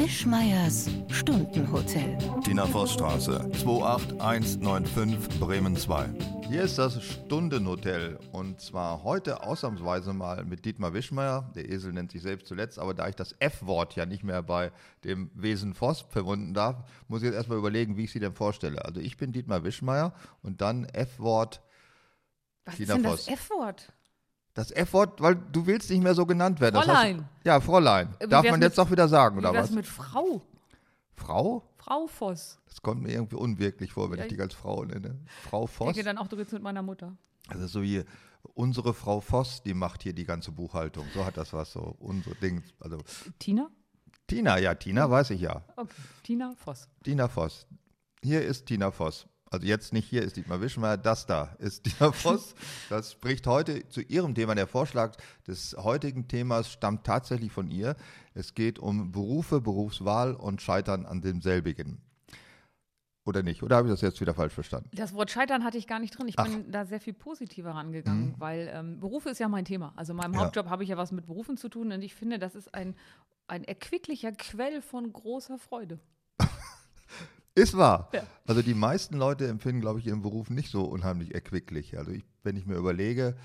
Wischmeiers Stundenhotel. Tina Vossstraße, 28195 Bremen 2. Hier ist das Stundenhotel und zwar heute ausnahmsweise mal mit Dietmar Wischmeier. Der Esel nennt sich selbst zuletzt, aber da ich das F-Wort ja nicht mehr bei dem Wesen Voss verwunden darf, muss ich jetzt erstmal überlegen, wie ich sie denn vorstelle. Also ich bin Dietmar Wischmeier und dann F-Wort Was Tina ist denn Voss. das F-Wort? Das F-Wort, weil du willst nicht mehr so genannt werden. Das Fräulein. du- ja, Fräulein. Wie Darf man mit- jetzt doch wieder sagen, oder was? mit Frau? Frau? Frau Voss. Das kommt mir irgendwie unwirklich vor, wenn Ja, ich ich- dich als Frau nenne. Frau Ich Voss. denke dann auch, du redest mit meiner Mutter. Also so wie unsere Frau Voss, die macht hier die ganze Buchhaltung. So hat das was, so unsere Ding. Also Tina? Tina, ja, Tina weiß ich ja. Okay. Tina Voss. Tina Voss. Hier ist Tina Voss. Also jetzt nicht hier ist Dietmar Wischmeier, das da ist Tina Voss. Das spricht heute zu ihrem Thema. Der Vorschlag des heutigen Themas stammt tatsächlich von ihr. Es geht um Berufe, Berufswahl und Scheitern an demselbigen. Oder nicht? Oder habe ich das jetzt wieder falsch verstanden? Das Wort Scheitern hatte ich gar nicht drin. Ich Ach. Mhm. bin da sehr viel positiver rangegangen, weil ähm, Berufe ist ja mein Thema. Also in meinem Ja. Hauptjob habe ich ja was mit Berufen zu tun und ich finde, das ist ein, ein erquicklicher Quell von großer Freude. Ist wahr. Ja. Also die meisten Leute empfinden, glaube ich, ihren Beruf nicht so unheimlich erquicklich. Also ich, wenn ich mir überlege,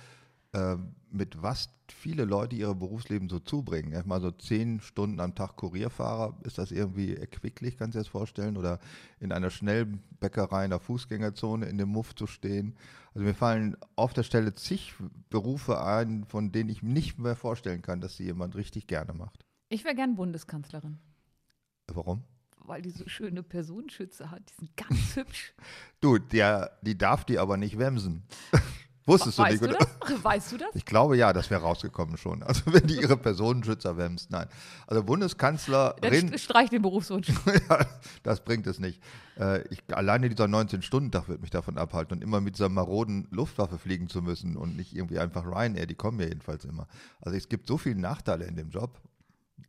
ähm, mit was viele Leute ihre Berufsleben so zubringen. Erstmal so zehn Stunden am Tag Kurierfahrer, ist das irgendwie erquicklich, kannst du dir das vorstellen? Oder in einer Schnellbäckerei in der Fußgängerzone in dem Muff zu stehen. Also mir fallen auf der Stelle zig Berufe ein, von denen ich nicht mehr vorstellen kann, dass sie jemand richtig gerne macht. Ich wäre gern Bundeskanzlerin, Warum? Weil die so schöne Personenschütze hat. Die sind ganz hübsch. Du, der, die darf die aber nicht wemsen. Wusstest weißt du du nicht, oder? das? Weißt du das? Ich glaube ja, das wäre rausgekommen schon. Also wenn die ihre Personenschützer wemst, nein. Also Dann Bundeskanzlerin, st- streich den Berufswunsch. ja, das bringt es nicht. Äh, ich, alleine dieser 19-Stunden-Tag wird mich davon abhalten und immer mit dieser maroden Luftwaffe fliegen zu müssen und nicht irgendwie einfach Ryanair, die kommen ja jedenfalls immer. Also es gibt so viele Nachteile in dem Job.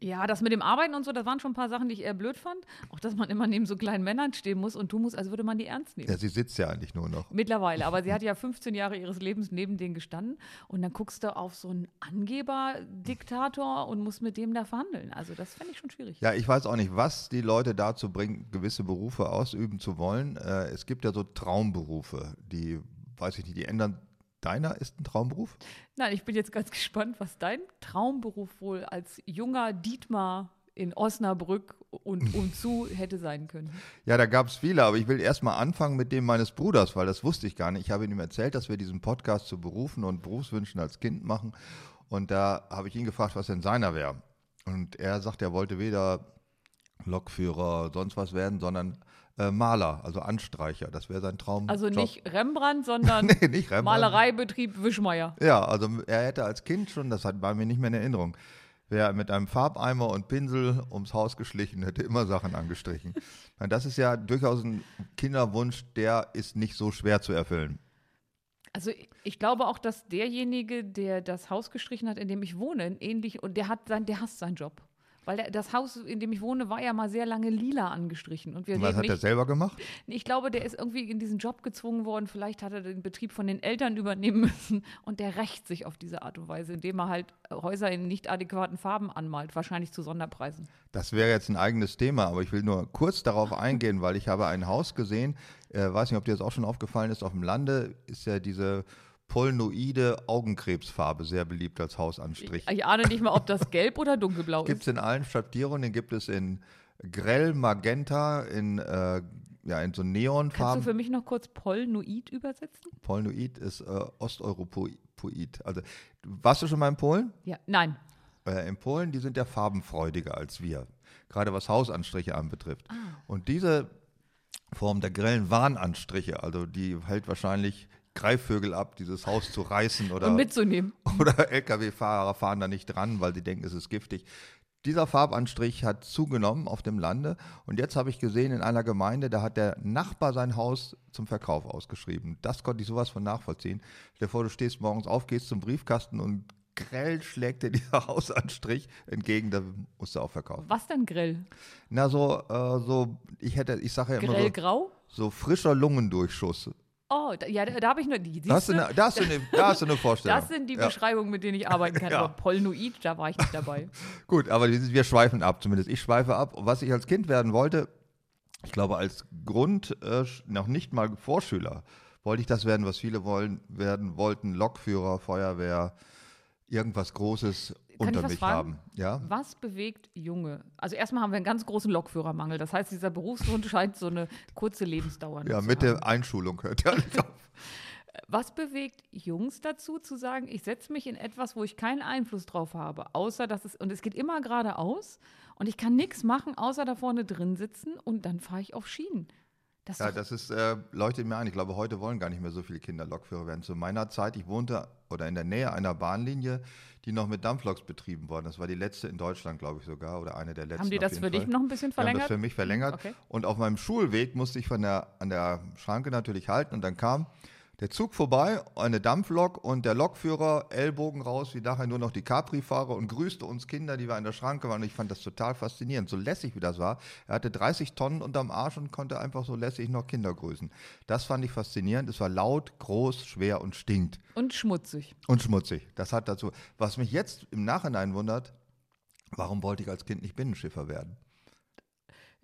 Ja, das mit dem Arbeiten und so, das waren schon ein paar Sachen, die ich eher blöd fand. Auch, dass man immer neben so kleinen Männern stehen muss und tun muss, als würde man die ernst nehmen. Ja, sie sitzt ja eigentlich nur noch. Mittlerweile, aber sie hat ja 15 Jahre ihres Lebens neben denen gestanden und dann guckst du auf so einen Angeber-Diktator und musst mit dem da verhandeln. Also das fände ich schon schwierig. Ja, ich weiß auch nicht, was die Leute dazu bringt, gewisse Berufe ausüben zu wollen. Äh, es gibt ja so Traumberufe, die, weiß ich nicht, die ändern. Deiner ist ein Traumberuf? Nein, ich bin jetzt ganz gespannt, was dein Traumberuf wohl als junger Dietmar in Osnabrück und umzu hätte sein können. Ja, da gab es viele, aber ich will erstmal anfangen mit dem meines Bruders, weil das wusste ich gar nicht. Ich habe ihm erzählt, dass wir diesen Podcast zu Berufen und Berufswünschen als Kind machen. Und da habe ich ihn gefragt, was denn seiner wäre. Und er sagt, er wollte weder Lokführer, sonst was werden, sondern äh, Maler, also Anstreicher. Das wäre sein Traum. Also nicht Rembrandt, sondern nee, nicht Rembrandt. Malereibetrieb Wischmeier. Ja, also er hätte als Kind schon, das hat, war mir nicht mehr in Erinnerung, wäre mit einem Farbeimer und Pinsel ums Haus geschlichen, hätte immer Sachen angestrichen. Das ist ja durchaus ein Kinderwunsch, der ist nicht so schwer zu erfüllen. Also ich glaube auch, dass derjenige, der das Haus gestrichen hat, in dem ich wohne, ähnlich und der hat sein, der hasst seinen Job. Weil das Haus, in dem ich wohne, war ja mal sehr lange lila angestrichen. Und wir was hat er nicht, selber gemacht? ich glaube, der ist irgendwie in diesen Job gezwungen worden. Vielleicht hat er den Betrieb von den Eltern übernehmen müssen. Und der rächt sich auf diese Art und Weise, indem er halt Häuser in nicht adäquaten Farben anmalt, wahrscheinlich zu Sonderpreisen. Das wäre jetzt ein eigenes Thema, aber ich will nur kurz darauf eingehen, weil ich habe ein Haus gesehen, äh, weiß nicht, ob dir das auch schon aufgefallen ist, auf dem Lande ist ja diese polnoide Augenkrebsfarbe sehr beliebt als Hausanstrich. Ich ahne nicht mal, ob das gelb oder dunkelblau Gibt es ist. in allen Schattierungen, den gibt es in grell, magenta, in, äh, ja, in so Kannst du Neonfarben. für mich noch kurz Polnoid übersetzen? Polnoid ist äh, Osteuropoid. Also, warst du schon mal in Polen? Ja, nein. Äh, in Polen, die sind ja farbenfreudiger als wir, gerade was Hausanstriche anbetrifft. Ah. Und diese Form der grellen Warnanstriche, also die hält wahrscheinlich Greifvögel ab, dieses Haus zu reißen oder Und mitzunehmen. oder Lkw-Fahrer fahren da nicht dran, weil sie denken, es ist giftig. Dieser Farbanstrich hat zugenommen auf dem Lande und jetzt habe ich gesehen in einer Gemeinde, da hat der Nachbar sein Haus zum Verkauf ausgeschrieben. Das konnte ich sowas von nachvollziehen. Stell dir vor, du stehst morgens auf, gehst zum Briefkasten und grell schlägt dir dieser Hausanstrich entgegen, da musst du auch verkaufen. Was denn Grill? Na so, äh, so, ich hätte, ich sage ja immer so, Grellgrau? so frischer Lungendurchschuss. Oh, da, ja, da, da habe ich nur die. Da siehste? eine, da, hast du eine, da hast du eine Vorstellung. Das sind die ja. Beschreibungen, mit denen ich arbeiten kann. Ja. Aber Polnoid, da war ich nicht dabei. Gut, aber wir, wir schweifen ab, zumindest ich schweife ab. Was ich als Kind werden wollte, ich glaube als Grund, äh, noch nicht mal Vorschüler, wollte ich das werden, was viele wollen, werden wollten, Lokführer, Feuerwehr, irgendwas Großes Kann ich unter was mich fragen? haben. Ja? Was bewegt Junge? Also erstmal haben wir einen ganz großen Lokführermangel. Das heißt, dieser Berufsgrund scheint so eine kurze Lebensdauer Ja, zu mit haben. der Einschulung hört ja nicht auf. Was bewegt Jungs dazu, zu sagen, ich setze mich in etwas, wo ich keinen Einfluss drauf habe, außer dass es, und es geht immer geradeaus und ich kann nichts machen, außer da vorne drin sitzen und dann fahre ich auf Schienen. Das Ja, das ist, äh, leuchtet mir ein. Ich glaube, heute wollen gar nicht mehr so viele Kinder Lokführer werden. Zu meiner Zeit, ich wohnte oder in der Nähe einer Bahnlinie, die noch mit Dampfloks betrieben worden. Das war die letzte in Deutschland, glaube ich sogar, oder eine der letzten. haben die das für dich Fall. noch ein bisschen Die haben das verlängert? für mich verlängert. Okay. Und auf meinem Schulweg musste ich von der, an der Schranke natürlich halten und dann kam der Zug vorbei, eine Dampflok und der Lokführer, Ellbogen raus, wie nachher nur noch die Capri-Fahrer und grüßte uns Kinder, die wir an der Schranke waren. Und ich fand das total faszinierend, so lässig wie das war. Er hatte 30 Tonnen unterm Arsch und konnte einfach so lässig noch Kinder grüßen. Das fand ich faszinierend. Es war laut, groß, schwer und stinkt. Und schmutzig. Und schmutzig. Das hat dazu. Was mich jetzt im Nachhinein wundert, warum wollte ich als Kind nicht Binnenschiffer werden?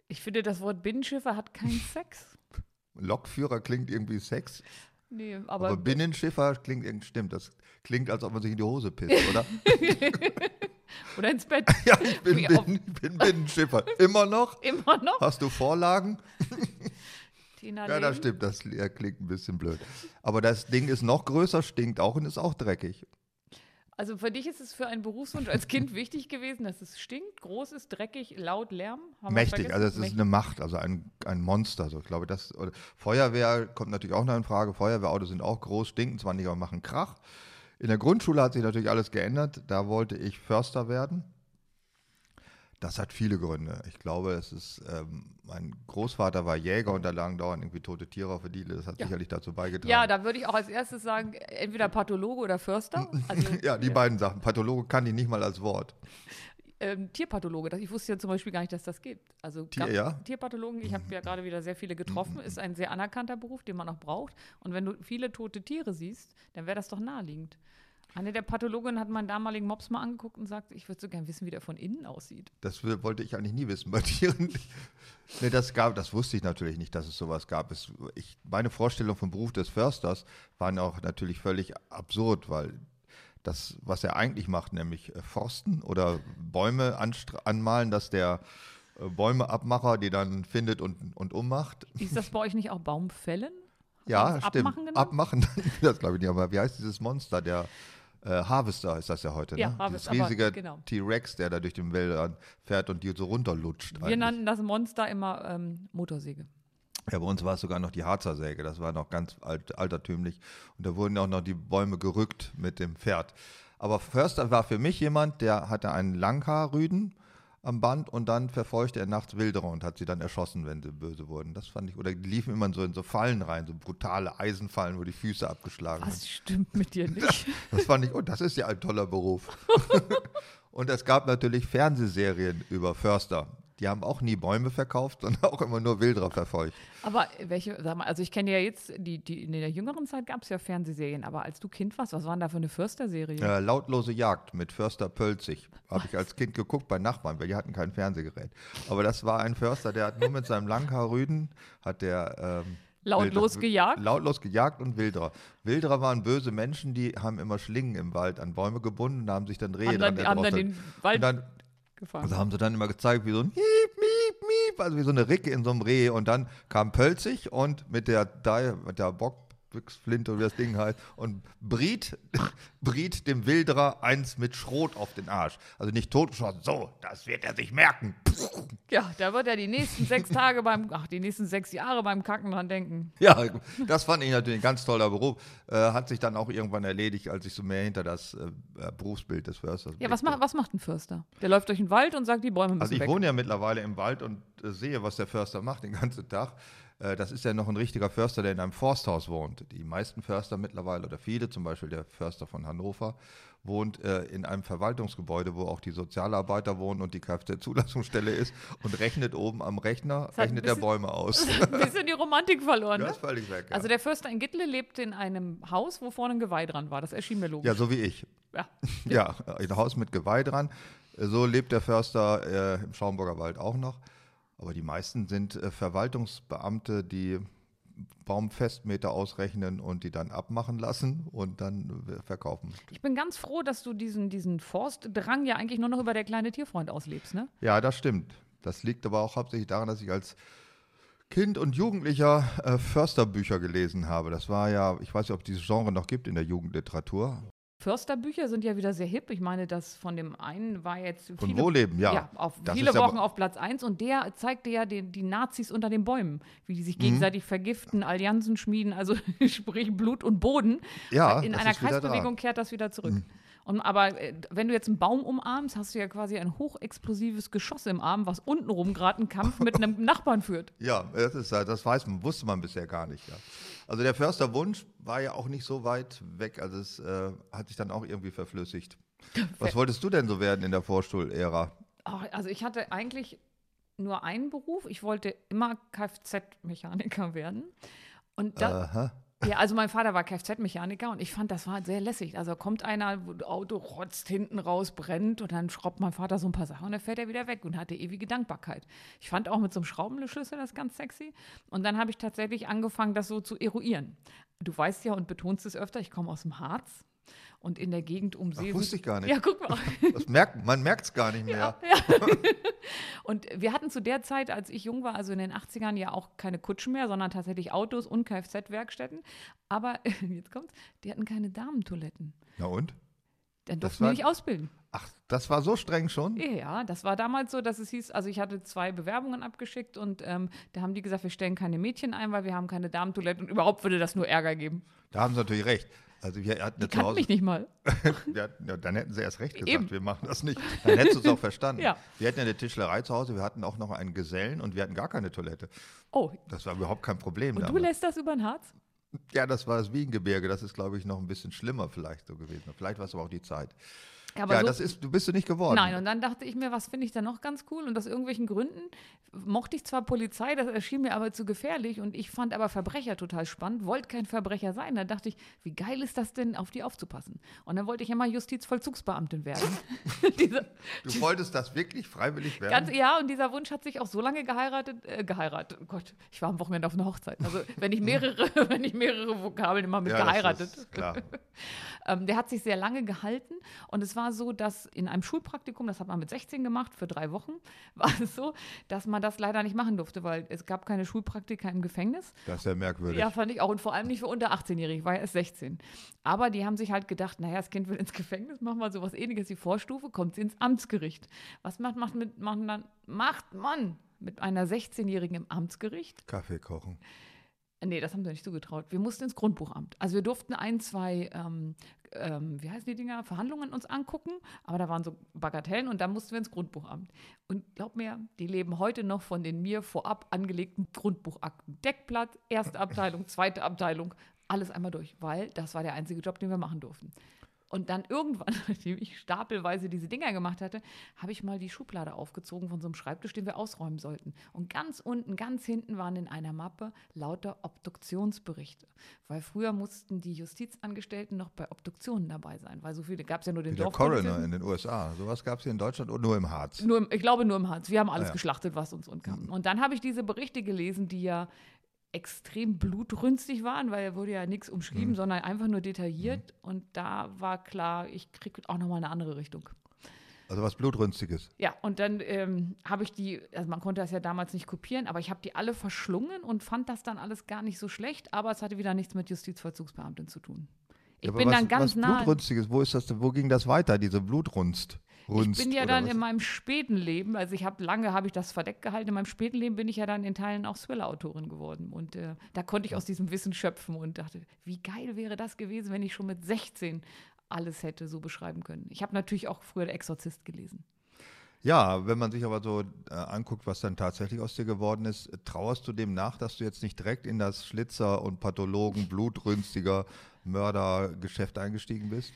Ich finde, das Wort Binnenschiffer hat keinen Sex. Lokführer klingt irgendwie Sex. Nee, Aber, aber, Binnenschiffer klingt irgendwie, stimmt, das klingt, als ob man sich in die Hose pisst, oder? oder ins Bett. ja, ich bin, Wie oft? Binnen, bin Binnenschiffer. Immer noch? Immer noch. Hast du Vorlagen? Tina Ja, das stimmt, das klingt ein bisschen blöd. Aber das Ding ist noch größer, stinkt auch und ist auch dreckig. Also für dich ist es für einen Berufswunsch als Kind wichtig gewesen, dass es stinkt, groß ist, dreckig, laut, Lärm? Haben Mächtig, also es ist Mächtig. eine Macht, also ein, ein Monster. So. Ich glaube, das, oder Feuerwehr kommt natürlich auch noch in Frage. Feuerwehrautos sind auch groß, stinken zwar nicht, aber machen Krach. In der Grundschule hat sich natürlich alles geändert. Da wollte ich Förster werden. Das hat viele Gründe. Ich glaube, es ist, ähm, mein Großvater war Jäger und da lagen dauernd irgendwie tote Tiere auf der Diele. Das hat Ja. sicherlich dazu beigetragen. Ja, da würde ich auch als erstes sagen, entweder Pathologe oder Förster. Also, ja, die beiden Sachen. Pathologe kann ich nicht mal als Wort. ähm, Tierpathologe, ich wusste ja zum Beispiel gar nicht, dass das gibt. Also Tier, ja? Tierpathologen, ich habe ja gerade wieder sehr viele getroffen, ist ein sehr anerkannter Beruf, den man auch braucht. Und wenn du viele tote Tiere siehst, dann wäre das doch naheliegend. Eine der Pathologinnen hat meinen damaligen Mops mal angeguckt und sagt, ich würde so gern wissen, wie der von innen aussieht. Das wollte ich eigentlich nie wissen bei Tieren. nee, das gab, das wusste ich natürlich nicht, dass es sowas gab. Es, ich, meine Vorstellung vom Beruf des Försters waren auch natürlich völlig absurd, weil das, was er eigentlich macht, nämlich äh, Forsten oder Bäume anmalen, dass der äh, Bäumeabmacher die dann findet und, und ummacht. Ist das bei euch nicht auch Baumfällen? Ja, stimmt. Abmachen genannt? Abmachen, das glaube ich nicht, aber wie heißt dieses Monster? Der äh, Harvester ist das ja heute, Ja, ne? Harvester, Dieses riesige genau. T-Rex, der da durch den Wäldern fährt und die so runterlutscht. Wir eigentlich. nannten das Monster immer ähm, Motorsäge. Ja, bei uns war es sogar noch die Harzersäge, das war noch ganz alt, altertümlich. Und da wurden auch noch die Bäume gerückt mit dem Pferd. Aber Förster war für mich jemand, der hatte einen Langhaarrüden am Band und dann verfolgte er nachts Wilderer und hat sie dann erschossen, wenn sie böse wurden. Das fand ich, oder die liefen immer so in so Fallen rein, so brutale Eisenfallen, wo die Füße abgeschlagen Was sind. stimmt mit dir nicht? Das fand ich, oh, das ist ja ein toller Beruf. und es gab natürlich Fernsehserien über Förster. Die haben auch nie Bäume verkauft, sondern auch immer nur Wilderer verfolgt. Aber welche, sag mal, also ich kenne ja jetzt, die, die, in der jüngeren Zeit gab es ja Fernsehserien, aber als du Kind warst, was waren da für eine Försterserie? Äh, lautlose Jagd mit Förster Pölzig. Habe ich als Kind geguckt bei Nachbarn, weil die hatten kein Fernsehgerät. Aber das war ein Förster, der hat nur mit seinem Langhaarrüden, hat der ähm, Lautlos Wilder- gejagt? Lautlos gejagt und Wilderer. Wilderer waren böse Menschen, die haben immer Schlingen im Wald an Bäume gebunden und haben sich dann Rehe haben dann, dran haben dann den Wald und dann gefahren. also haben sie dann immer gezeigt, wie so ein Miep, Miep, Miep, also wie so eine Ricke in so einem Reh. Und dann kam Pölzig und mit der, mit der Bockbüchsflinte, oder wie das Ding heißt, und briet, briet dem Wilderer eins mit Schrot auf den Arsch. Also nicht totgeschossen, so, das wird er sich merken. Ja, da wird er die nächsten sechs Tage beim, ach, die nächsten sechs Jahre beim Kacken dran denken. Ja, das fand ich natürlich ein ganz toller Beruf. Äh, hat sich dann auch irgendwann erledigt, als ich so mehr hinter das äh, Berufsbild des Försters Ja, was, macht was macht ein Förster? Der läuft durch den Wald und sagt, die Bäume müssen Also ich weg. wohne ja mittlerweile im Wald und äh, sehe, was der Förster macht den ganzen Tag. Äh, das ist ja noch ein richtiger Förster, der in einem Forsthaus wohnt. Die meisten Förster mittlerweile oder viele, zum Beispiel der Förster von Hannover, wohnt äh, in einem Verwaltungsgebäude, wo auch die Sozialarbeiter wohnen und die Kfz-Zulassungsstelle ist und rechnet oben am Rechner, Das rechnet ein der bisschen- Bäume aus. Ein bisschen die Romantik verloren. Ne? ist völlig weg. Ja. Also der Förster in Gittle lebte in einem Haus, wo vorne ein Geweih dran war. Das erschien mir logisch. ja, so wie ich. Ja. Ja, ein Haus mit Geweih dran. So lebt der Förster äh, im Schaumburger Wald auch noch. Aber die meisten sind äh, Verwaltungsbeamte, die Baumfestmeter ausrechnen und die dann abmachen lassen und dann äh, verkaufen. Ich bin ganz froh, dass du diesen, diesen Forstdrang ja eigentlich nur noch über der kleine Tierfreund auslebst, ne? Ja, das stimmt. Das liegt aber auch hauptsächlich daran, dass ich als Kind und Jugendlicher äh, Försterbücher gelesen habe. Das war ja, ich weiß nicht, ob es dieses Genre noch gibt in der Jugendliteratur. Försterbücher sind ja wieder sehr hip. Ich meine, das von dem einen war jetzt Von Wohleben, ja. Ja, auf Das viele Wochen auf Platz 1 und der zeigte ja den, die Nazis unter den Bäumen, wie die sich Mhm. gegenseitig vergiften, Allianzen schmieden, also sprich Blut und Boden. Ja, In einer Kreisbewegung kehrt das wieder zurück. Und, aber äh, wenn du jetzt einen Baum umarmst, hast du ja quasi ein hochexplosives Geschoss im Arm, was untenrum gerade einen Kampf mit einem Nachbarn führt. Ja, das, ist, das weiß man, wusste man bisher gar nicht. Ja. Also der Försterwunsch war ja auch nicht so weit weg, also es äh, hat sich dann auch irgendwie verflüssigt. Was wolltest du denn so werden in der Vorstuhl-Ära? Also ich hatte eigentlich nur einen Beruf. Ich wollte immer Kfz-Mechaniker werden. Und da, Aha. Ja, also mein Vater war Kfz-Mechaniker und ich fand, das war sehr lässig. Also kommt einer, Auto rotzt hinten raus, brennt und dann schraubt mein Vater so ein paar Sachen und dann fährt er wieder weg und hatte ewige Dankbarkeit. Ich fand auch mit so einem Schraubenschlüssel das ganz sexy. Und dann habe ich tatsächlich angefangen, das so zu eruieren. Du weißt ja und betonst es öfter, ich komme aus dem Harz und in der Gegend um Ach, See. wusste sind- ich gar nicht. Ja, guck mal. Das merkt, man merkt es gar nicht mehr. Und wir hatten zu der Zeit, als ich jung war, also in den 80ern, ja auch keine Kutschen mehr, sondern tatsächlich Autos und Kfz-Werkstätten. Aber, jetzt kommt's, die hatten keine Damentoiletten. Na und? Dann durften wir nicht ausbilden. Ach, das war so streng schon? Ja, das war damals so, dass es hieß, also ich hatte zwei Bewerbungen abgeschickt und ähm, da haben die gesagt, wir stellen keine Mädchen ein, weil wir haben keine Damentoiletten und überhaupt würde das nur Ärger geben. Da haben sie natürlich recht. Also wir hatten Die kannten Hause. mich nicht mal. Ja, dann hätten sie erst recht gesagt, Eben. wir machen das nicht. Dann hättest du es auch verstanden. Ja. Wir hatten ja eine Tischlerei zu Hause, wir hatten auch noch einen Gesellen und wir hatten gar keine Toilette. Oh, Das war überhaupt kein Problem. und du damals. lässt das über den Harz? Ja, das war das Wiegengebirge. Das ist, glaube ich, noch ein bisschen schlimmer vielleicht so gewesen. Vielleicht war es aber auch die Zeit. Aber ja, so, das ist, du bist du nicht geworden. Nein, und dann dachte ich mir, was finde ich da noch ganz cool? Und aus irgendwelchen Gründen mochte ich zwar Polizei, das erschien mir aber zu gefährlich und ich fand aber Verbrecher total spannend, wollte kein Verbrecher sein. Da dachte ich, wie geil ist das denn, auf die aufzupassen? Und dann wollte ich immer Justizvollzugsbeamtin werden. Diese, du wolltest das wirklich freiwillig werden? ganz, ja, und dieser Wunsch hat sich auch so lange geheiratet, äh, geheiratet. Oh Gott, ich war am Wochenende auf einer Hochzeit. Also wenn ich mehrere, wenn ich mehrere Vokabeln immer mit ja, geheiratet. Das ist klar. Ähm, der hat sich sehr lange gehalten und es war so, dass in einem Schulpraktikum, das hat man mit 16 gemacht, für drei Wochen, war es so, dass man das leider nicht machen durfte, weil es gab keine Schulpraktika im Gefängnis. Das ist ja merkwürdig. Ja, fand ich auch und vor allem nicht für unter 18-Jährige, ich war ja erst 16. Aber die haben sich halt gedacht, naja, das Kind will ins Gefängnis, machen wir sowas ähnliches wie Vorstufe, kommt sie ins Amtsgericht. Was macht, macht, mit, macht, macht man mit einer 16-Jährigen im Amtsgericht? Kaffee kochen. Nee, das haben sie nicht zugetraut. Wir mussten ins Grundbuchamt. Also wir durften ein, zwei, ähm, ähm, wie heißen die Dinger, Verhandlungen uns angucken, aber da waren so Bagatellen und dann mussten wir ins Grundbuchamt. Und glaub mir, die leben heute noch von den mir vorab angelegten Grundbuchakten. Deckblatt, erste Abteilung, zweite Abteilung, alles einmal durch, weil das war der einzige Job, den wir machen durften. Und dann irgendwann, nachdem ich stapelweise diese Dinger gemacht hatte, habe ich mal die Schublade aufgezogen von so einem Schreibtisch, den wir ausräumen sollten. Und ganz unten, ganz hinten waren in einer Mappe lauter Obduktionsberichte. Weil früher mussten die Justizangestellten noch bei Obduktionen dabei sein, weil so viele gab es ja nur den Wie der. Coroner in den USA. Sowas gab es hier in Deutschland und nur im Harz. Nur im, ich glaube nur im Harz. Wir haben alles Ah, ja. geschlachtet, was uns unkam. Und dann habe ich diese Berichte gelesen, die ja extrem blutrünstig waren, weil er wurde ja nichts umschrieben, sondern einfach nur detailliert. Und da war klar, ich kriege auch nochmal eine andere Richtung. Also was Blutrünstiges. Ja, und dann ähm, habe ich die, also man konnte das ja damals nicht kopieren, aber ich habe die alle verschlungen und fand das dann alles gar nicht so schlecht, aber es hatte wieder nichts mit Justizvollzugsbeamtin zu tun. Ich Ja, bin was, dann ganz was nah. Blutrünstiges, wo ist das denn, wo ging das weiter, diese Blutrunst? Runst, Ich bin ja dann was? in meinem späten Leben, also ich habe lange habe ich das verdeckt gehalten, in meinem späten Leben bin ich ja dann in Teilen auch Thriller-Autorin geworden und äh, da konnte ich aus diesem Wissen schöpfen und dachte, wie geil wäre das gewesen, wenn ich schon mit 16 alles hätte so beschreiben können. Ich habe natürlich auch früher Der Exorzist gelesen. Ja, wenn man sich aber so äh, anguckt, was dann tatsächlich aus dir geworden ist, trauerst du dem nach, dass du jetzt nicht direkt in das Schlitzer- und Pathologen, blutrünstiger Mördergeschäft eingestiegen bist?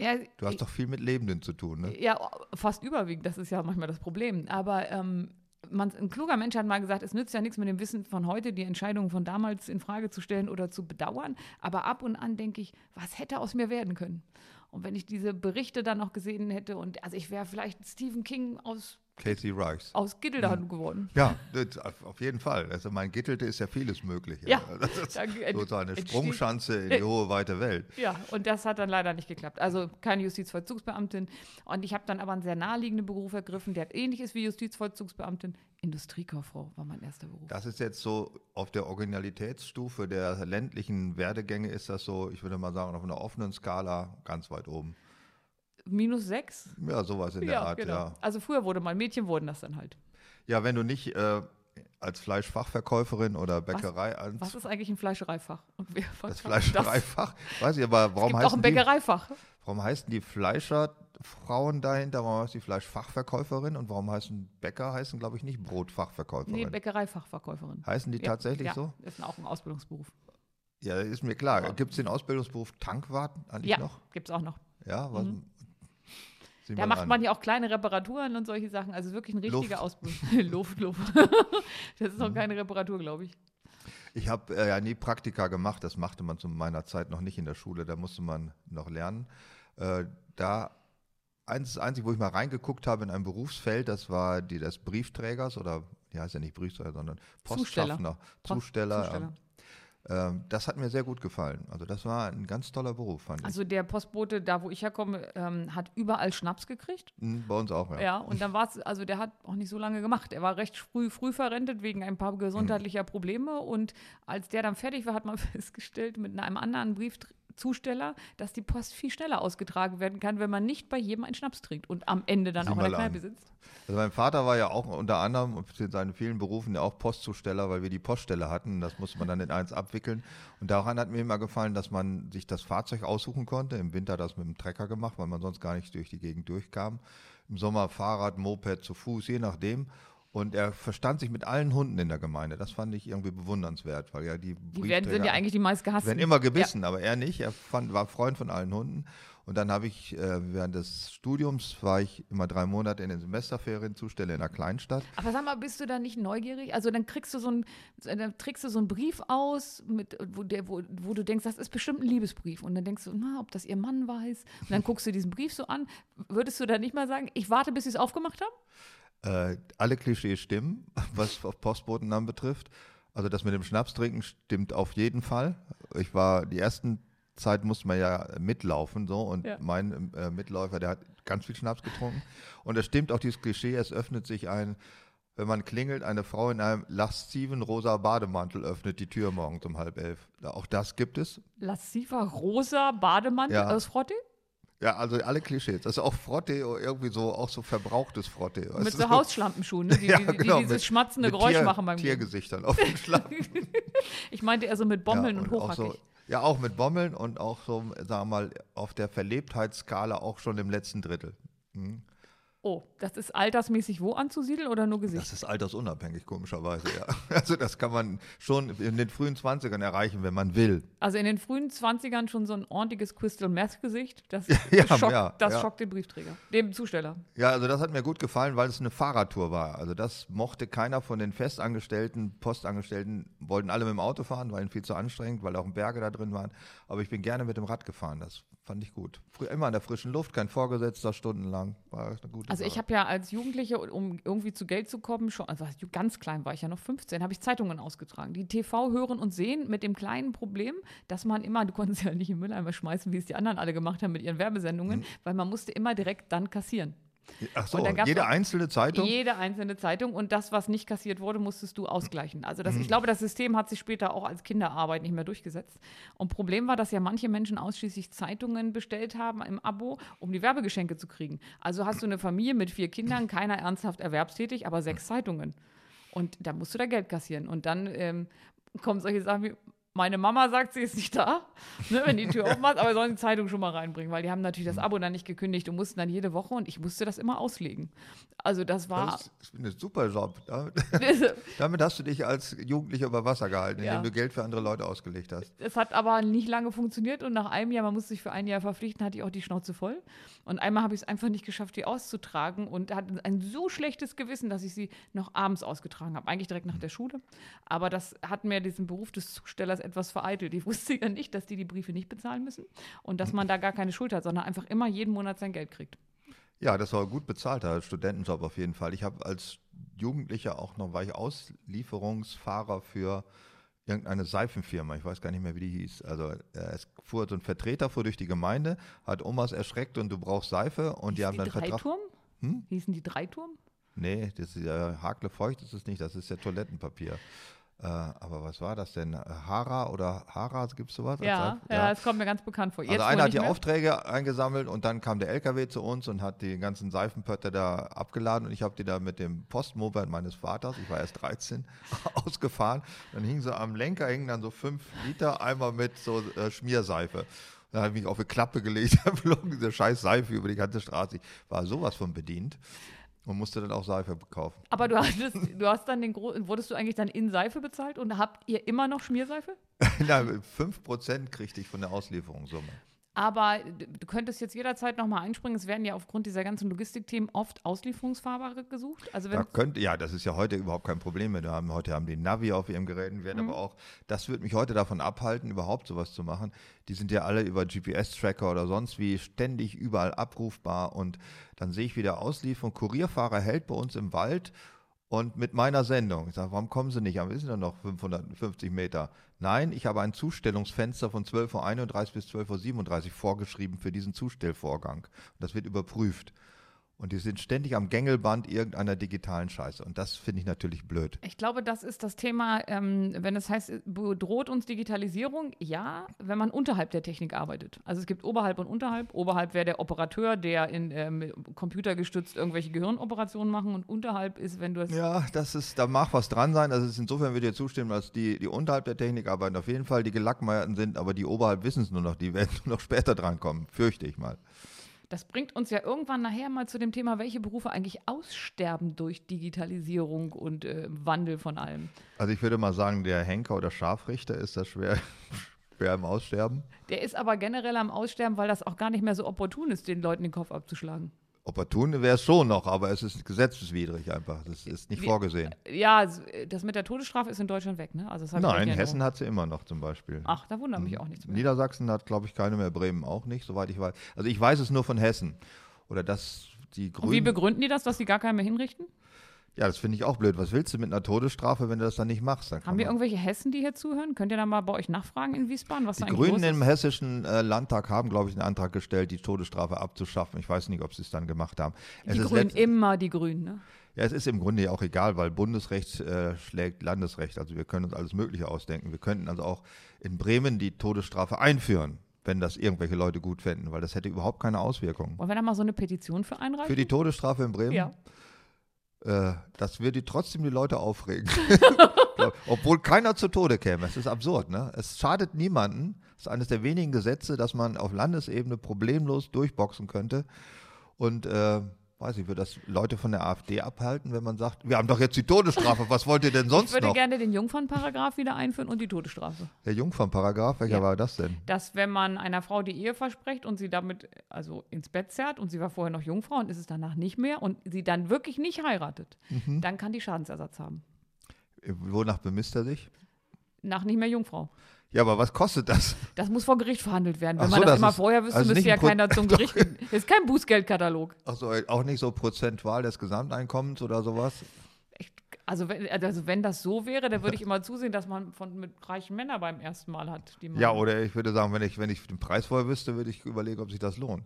Ja, Du hast doch viel mit Lebenden zu tun, ne? Ja, fast überwiegend, das ist ja manchmal das Problem. Aber ähm, man, ein kluger Mensch hat mal gesagt, es nützt ja nichts mit dem Wissen von heute, die Entscheidungen von damals in Frage zu stellen oder zu bedauern. Aber ab und an denke ich, was hätte aus mir werden können? Und wenn ich diese Berichte dann noch gesehen hätte und also ich wäre vielleicht Stephen King aus, Casey Reichs. aus Gitteldan geworden. Ja, das, auf jeden Fall. Also mein Gittelte ist ja vieles möglich. Ja, da ent- so eine Sprungschanze in die hohe, weite Welt. Ja, und das hat dann leider nicht geklappt. Also keine Justizvollzugsbeamtin. Und ich habe dann aber einen sehr naheliegenden Beruf ergriffen, der ähnlich ist wie Justizvollzugsbeamtin. Industriekauffrau war mein erster Beruf. Das ist jetzt so auf der Originalitätsstufe der ländlichen Werdegänge ist das so, ich würde mal sagen, auf einer offenen Skala ganz weit oben. Minus sechs? Ja, sowas in der Art, ja. Also früher wurde mal, Mädchen wurden das dann halt. Ja, wenn du nicht äh, als Fleischfachverkäuferin oder Bäckerei ans Was ist eigentlich ein Fleischereifach? Das Fleischereifach, weiß ich, aber Es warum gibt auch ein die, Bäckereifach. warum heißen die Fleischerfrauen dahinter, warum heißt die Fleischfachverkäuferin und warum heißen Bäcker heißen, glaube ich, nicht Brotfachverkäuferin? Nee, Bäckereifachverkäuferin. heißen die Ja, tatsächlich ja, so? ist auch ein Ausbildungsberuf. Ja, ist mir klar. Gibt es den Ausbildungsberuf Tankwart eigentlich Ja, noch? gibt es auch noch. Ja, was? Sieh Da macht an. man ja auch kleine Reparaturen und solche Sachen. Also wirklich ein richtiger. Ausbildung. Luft, Luft. das ist noch Mhm. keine Reparatur, glaube ich. Ich habe äh, ja nie Praktika gemacht, das machte man zu meiner Zeit noch nicht in der Schule, da musste man noch lernen. Äh, da eins, das Einzige, wo ich mal reingeguckt habe in ein Berufsfeld, das war die des Briefträgers oder die heißt ja nicht Briefträger, sondern Zusteller. Postschaffner, Post- Zusteller. Ähm, das hat mir sehr gut gefallen. Also das war ein ganz toller Beruf, fand ich. Also der Postbote, da wo ich herkomme, ähm, hat überall Schnaps gekriegt. Mhm, Bei uns auch, ja. Ja, und dann war es, also der hat auch nicht so lange gemacht. Er war recht früh, früh verrentet wegen ein paar gesundheitlicher Probleme. Und als der dann fertig war, hat man festgestellt mit einem anderen Briefzusteller, dass die Post viel schneller ausgetragen werden kann, wenn man nicht bei jedem einen Schnaps trinkt und am Ende dann Sieh auch in der. Kneipe sitzt. Also mein Vater war ja auch unter anderem in seinen vielen Berufen ja auch Postzusteller, weil wir die Poststelle hatten. Das musste man dann in eins abwickeln. Und daran hat mir immer gefallen, dass man sich das Fahrzeug aussuchen konnte. Im Winter das mit dem Trecker gemacht, weil man sonst gar nicht durch die Gegend durchkam. Im Sommer Fahrrad, Moped, zu Fuß, je nachdem. Und er verstand sich mit allen Hunden in der Gemeinde. Das fand ich irgendwie bewundernswert, weil ja die Die werden, sind ja eigentlich die die meistgehassten. werden immer gebissen, aber er nicht. Er fand, war Freund von allen Hunden. Und dann habe ich äh, während des Studiums war ich immer drei Monate in den Semesterferien Zustelle in einer Kleinstadt. Aber sag mal, bist du da nicht neugierig? Also dann kriegst du so einen, dann trägst du so einen Brief aus, mit, wo, der, wo, wo du denkst, das ist bestimmt ein Liebesbrief. Und dann denkst du, na, ob das ihr Mann weiß. Und dann guckst du diesen Brief so an. Würdest du da nicht mal sagen, ich warte, bis sie es aufgemacht haben? Äh, alle Klischees stimmen, was Postboten betrifft. Also das mit dem Schnaps trinken stimmt auf jeden Fall. Ich war die ersten Zeit musste man ja mitlaufen so und Ja. mein äh, Mitläufer, der hat ganz viel Schnaps getrunken und es stimmt auch dieses Klischee, es öffnet sich ein wenn man klingelt, eine Frau in einem lasziven rosa Bademantel öffnet die Tür morgens um halb elf. Auch das gibt es. Lassiver rosa Bademantel Ja. aus Frotte? Ja, also alle Klischees. Das ist auch Frotte, irgendwie so, auch so verbrauchtes Frotte. Mit so Hausschlampenschuhen, ne? die, Ja, die, die genau, dieses mit- schmatzende mit Geräusch Tier, machen beim. Tiergesichtern auf dem Schlamm. Ich meinte eher so mit Bommeln ja, und, auch hochhackig. so, ja, auch mit Bommeln und auch so, sagen wir mal, auf der Verlebtheitsskala auch schon im letzten Drittel. Hm. Oh, das ist altersmäßig wo anzusiedeln oder nur Gesicht? Das ist altersunabhängig, komischerweise, ja. Also das kann man schon in den frühen 20ern erreichen, wenn man will. Also in den frühen 20ern schon so ein ordentliches Crystal Meth Gesicht. Das, Ja, schockt, ja, das ja. schockt den Briefträger, dem Zusteller. Ja, also das hat mir gut gefallen, weil es eine Fahrradtour war. Also das mochte keiner von den Festangestellten, Postangestellten, wollten alle mit dem Auto fahren, weil ihnen viel zu anstrengend, weil auch Berge da drin waren. Aber ich bin gerne mit dem Rad gefahren, das fand ich gut. Immer in der frischen Luft, kein Vorgesetzter stundenlang, war eine gute Also ich Sache. habe ja als Jugendliche, um irgendwie zu Geld zu kommen, schon, also als ganz klein war ich ja noch 15, habe ich Zeitungen ausgetragen. Die TV hören und sehen mit dem kleinen Problem, dass man immer, du konntest ja nicht im Mülleimer schmeißen, wie es die anderen alle gemacht haben mit ihren Werbesendungen, Mhm. weil man musste immer direkt dann kassieren. Ach so, jede einzelne Zeitung? Jede einzelne Zeitung und das, was nicht kassiert wurde, musstest du ausgleichen. Also Mhm. das, ich glaube, das System hat sich später auch als Kinderarbeit nicht mehr durchgesetzt. Und Problem war, dass ja manche Menschen ausschließlich Zeitungen bestellt haben im Abo, um die Werbegeschenke zu kriegen. Also hast du eine Familie mit vier Kindern, keiner ernsthaft erwerbstätig, aber sechs Zeitungen. Und da musst du da Geld kassieren. Und dann ähm, kommen solche Sachen wie, Meine Mama sagt, sie ist nicht da, ne, wenn die Tür aufmacht, aber sollen die Zeitung schon mal reinbringen, weil die haben natürlich das Abo dann nicht gekündigt und mussten dann jede Woche und ich musste das immer auslegen. Also das war. Das ist ein super Job. Damit, hast du dich als Jugendlicher über Wasser gehalten, indem Ja. du Geld für andere Leute ausgelegt hast. Es hat aber nicht lange funktioniert und nach einem Jahr, man musste sich für ein Jahr verpflichten, hatte ich auch die Schnauze voll. Und einmal habe ich es einfach nicht geschafft, die auszutragen und hatte ein so schlechtes Gewissen, dass ich sie noch abends ausgetragen habe, eigentlich direkt nach der Schule. Aber das hat mir diesen Beruf des Zustellers etwas vereitelt. Ich wusste ja nicht, dass die die Briefe nicht bezahlen müssen und dass man da gar keine Schuld hat, sondern einfach immer jeden Monat sein Geld kriegt. Ja, das war gut bezahlter Studentenjob auf jeden Fall. Ich habe als Jugendlicher auch noch, war ich Auslieferungsfahrer für irgendeine Seifenfirma. Ich weiß gar nicht mehr, wie die hieß. Also äh, es fuhr so ein Vertreter fuhr durch die Gemeinde, hat Omas erschreckt und du brauchst Seife und die Hießen haben dann Vertrag. Dreiturm? Hm? Hießen die Dreiturm? Nee, das ist ja Hakle feucht ist es nicht, das ist ja Toilettenpapier. Äh, aber was war das denn? Hara oder Hara, gibt es sowas? Ja, Seife? ja, es kommt mir ganz bekannt vor. Also Jetzt wohl einer hat die mehr. Aufträge eingesammelt und dann kam der LKW zu uns und hat die ganzen Seifenpötte da abgeladen und ich habe die da mit dem Postmobile meines Vaters, ich war erst 13, ausgefahren. Dann hing so am Lenker, hingen dann so fünf Liter Eimer mit so äh, Schmierseife. Dann habe ich mich auf eine Klappe gelegt, da flog diese scheiß Seife über die ganze Straße. Ich war sowas von bedient und musste dann auch Seife kaufen. Aber du hattest, du hast dann den Gro wurdest du eigentlich dann in Seife bezahlt und habt ihr immer noch Schmierseife? Na, 5% kriegte ich von der Auslieferungssumme. Aber du könntest jetzt jederzeit nochmal einspringen. Es werden ja aufgrund dieser ganzen Logistikthemen oft Auslieferungsfahrer gesucht. Also wenn Da könnte, ja, das ist ja heute überhaupt kein Problem mehr. Wir haben, heute haben die Navi auf ihren Geräten, werden Mhm. aber auch, das wird mich heute davon abhalten, überhaupt sowas zu machen. Die sind ja alle über GPS-Tracker oder sonst wie ständig überall abrufbar und dann sehe ich wieder Auslieferung. Kurierfahrer hält bei uns im Wald und mit meiner Sendung. Ich sage, warum kommen Sie nicht? Aber wir sind ja noch 550 Meter. Nein, ich habe ein Zustellungsfenster von 12.31 Uhr bis 12.37 Uhr vorgeschrieben für diesen Zustellvorgang. Das wird überprüft. Und die sind ständig am Gängelband irgendeiner digitalen Scheiße. Und das finde ich natürlich blöd. ich glaube, das ist das Thema, ähm, wenn es heißt, bedroht uns Digitalisierung? Ja, wenn man unterhalb der Technik arbeitet. Also es gibt oberhalb und unterhalb. Oberhalb wäre der Operateur, der in ähm, computergestützt irgendwelche Gehirnoperationen machen und unterhalb ist, wenn du es Ja, das ist, da mag was dran sein. Also insofern würde ich dir zustimmen, dass die, die unterhalb der Technik arbeiten auf jeden Fall die Gelackmeierten sind, aber die oberhalb wissen es nur noch. Die werden nur noch später drankommen. Fürchte ich mal. Das bringt uns ja irgendwann nachher mal zu dem Thema, welche Berufe eigentlich aussterben durch Digitalisierung und äh, Wandel von allem. Also ich würde mal sagen, der Henker oder Scharfrichter ist das schwer, schwer im Aussterben. Der ist aber generell am Aussterben, weil das auch gar nicht mehr so opportun ist, den Leuten den Kopf abzuschlagen. Opportun wäre es schon noch, aber es ist gesetzeswidrig einfach. Das ist nicht Wir- vorgesehen. Ja, das mit der Todesstrafe ist in Deutschland weg, ne? Also Nein, in Hessen hat sie immer noch zum Beispiel. Ach, da wundert mich auch nichts mehr. Niedersachsen hat, glaube ich, keine mehr, Bremen auch nicht, soweit ich weiß. Also ich weiß es nur von Hessen. Oder dass die Und wie Grünen. begründen die das, dass sie gar keinen mehr hinrichten? Ja, das finde ich auch blöd. Was willst du mit einer Todesstrafe, wenn du das dann nicht machst? Dann Haben wir irgendwelche Hessen, die hier zuhören? Könnt ihr da mal bei euch nachfragen in Wiesbaden, was die Grünen im hessischen äh, Landtag haben, glaube ich, einen Antrag gestellt, die Todesstrafe abzuschaffen. Ich weiß nicht, ob sie es dann gemacht haben. Es Die ist Grünen, immer die Grünen, ne? Ja, es ist im Grunde ja auch egal, weil Bundesrecht äh, schlägt Landesrecht. Also wir können uns alles Mögliche ausdenken. Wir könnten also auch in Bremen die Todesstrafe einführen, wenn das irgendwelche Leute gut fänden, weil das hätte überhaupt keine Auswirkungen. Wollen wir da mal so eine Petition für einreichen? Für die Todesstrafe in Bremen? Ja. Äh, das würde trotzdem die Leute aufregen. Obwohl keiner zu Tode käme. Es ist absurd, ne? Es schadet niemanden. Es ist eines der wenigen Gesetze, das man auf Landesebene problemlos durchboxen könnte. Und äh, weiß ich, würde das Leute von der AfD abhalten, wenn man sagt, wir haben doch jetzt die Todesstrafe, was wollt ihr denn Ich sonst würde noch? gerne den Jungfernparagraf wieder einführen und die Todesstrafe. Der Jungfernparagraf, welcher Ja. war das denn? Dass, wenn man einer Frau die Ehe verspricht und sie damit also ins Bett zerrt und sie war vorher noch Jungfrau und ist es danach nicht mehr und sie dann wirklich nicht heiratet, Mhm. dann kann die Schadensersatz haben. Wonach bemisst er sich? Nach nicht mehr Jungfrau. Ja, aber was kostet das? Das muss vor Gericht verhandelt werden. Wenn Ach man so, das das immer ist- vorher wüsste, also müsste ja keiner zum Gericht gehen. Das ist kein Bußgeldkatalog. Achso, auch nicht so prozentual des Gesamteinkommens oder sowas? Also wenn, also wenn das so wäre, dann würde ich immer zusehen, dass man von, mit reichen Männern beim ersten Mal hat. Die man Ja, oder ich würde sagen, wenn ich, wenn ich den Preis vorher wüsste, würde ich überlegen, ob sich das lohnt.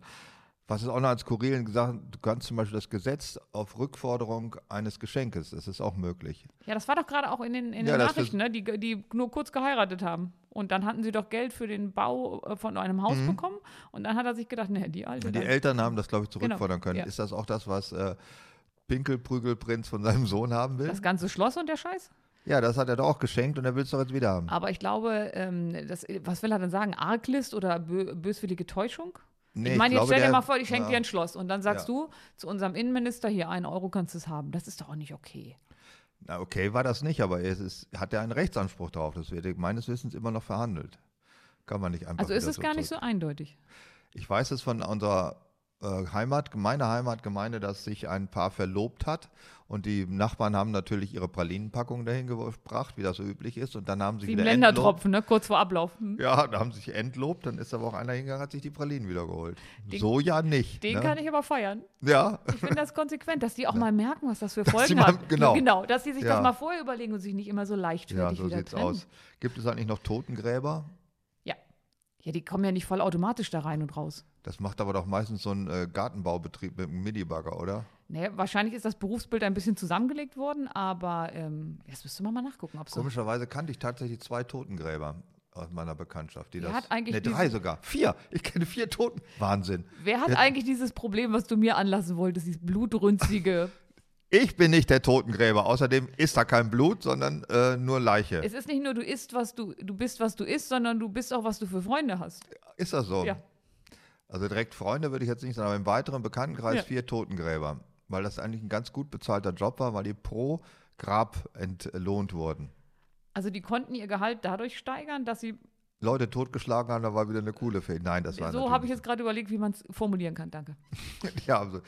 Was ist auch noch als Kurilen gesagt, du kannst zum Beispiel das Gesetz auf Rückforderung eines Geschenkes, das ist auch möglich. Ja, das war doch gerade auch in den, in Ja, den das Nachrichten, ne? die, die nur kurz geheiratet haben. Und dann hatten sie doch Geld für den Bau äh, von einem Haus bekommen. Und dann hat er sich gedacht, ne, die alte. Mhm. Die dann- Eltern haben das, glaube ich, Genau, zurückfordern können. ja. Ist das auch das, was äh, Pinkelprügelprinz von seinem Sohn haben will? das ganze Schloss und der Scheiß? Ja, das hat er doch auch geschenkt und er will es doch jetzt wieder haben. Aber ich glaube, ähm, das, was will er denn sagen? Arglist oder bö böswillige Täuschung? Nee, ich meine, jetzt stell dir mal vor, ich schenke ja. dir ein Schloss und dann sagst Ja. du zu unserem Innenminister, hier, einen Euro kannst du es haben. Das ist doch auch nicht okay. Na, okay, war das nicht, aber es ist, hat er einen Rechtsanspruch darauf. Das wird meines Wissens immer noch verhandelt. Kann man nicht einfach. Also ist es gar nicht zurück. so eindeutig. Ich weiß es von unserer Heimat, meiner Heimatgemeinde, dass sich ein Paar verlobt hat und die Nachbarn haben natürlich ihre Pralinenpackung dahin gebracht, wie das so üblich ist, und dann haben sie Sieben wieder. Ländertropfen, ne? kurz vor Ablauf. Hm. Ja, da haben sie sich entlobt, dann ist aber auch einer hingegangen, hat sich die Pralinen wieder geholt. Den- so ja nicht. Den ne? kann ich aber feiern. Ja, Ich finde das konsequent, dass die auch mal merken, was das für Folgen mal- hat. genau. genau, dass sie sich Ja. das mal vorher überlegen und sich nicht immer so ja, leichtfertig so wieder sieht's trennen. aus. Gibt es eigentlich noch Totengräber? Ja. Ja, die kommen ja nicht voll automatisch da rein und raus. Das macht aber doch meistens so ein äh, Gartenbaubetrieb mit einem Minibagger, oder? Nee, wahrscheinlich ist das Berufsbild ein bisschen zusammengelegt worden, aber ähm, jetzt müsste man mal nachgucken, ob so. Komischerweise kannte ich tatsächlich zwei Totengräber aus meiner Bekanntschaft. Die Wer das, hat eigentlich ne, drei sogar. Vier. Ich kenne vier Toten. Wahnsinn. Wer hat Wer- eigentlich dieses Problem, was du mir anlassen wolltest, dieses blutrünstige? Ich bin nicht der Totengräber. Außerdem ist da kein Blut, sondern äh, nur Leiche. es ist nicht nur du isst, was du, du bist, was du isst, sondern du bist auch, was du für Freunde hast. Ist das so? Ja. Also direkt Freunde würde ich jetzt nicht sagen, aber im weiteren Bekanntenkreis Ja. vier Totengräber. Weil das eigentlich ein ganz gut bezahlter Job war, weil die pro Grab entlohnt wurden. Also die konnten ihr Gehalt dadurch steigern, dass sie. Leute totgeschlagen haben, da war wieder eine coole Fee. Nein, das war So habe ich jetzt gerade überlegt, wie man es formulieren kann. Danke. Ja, also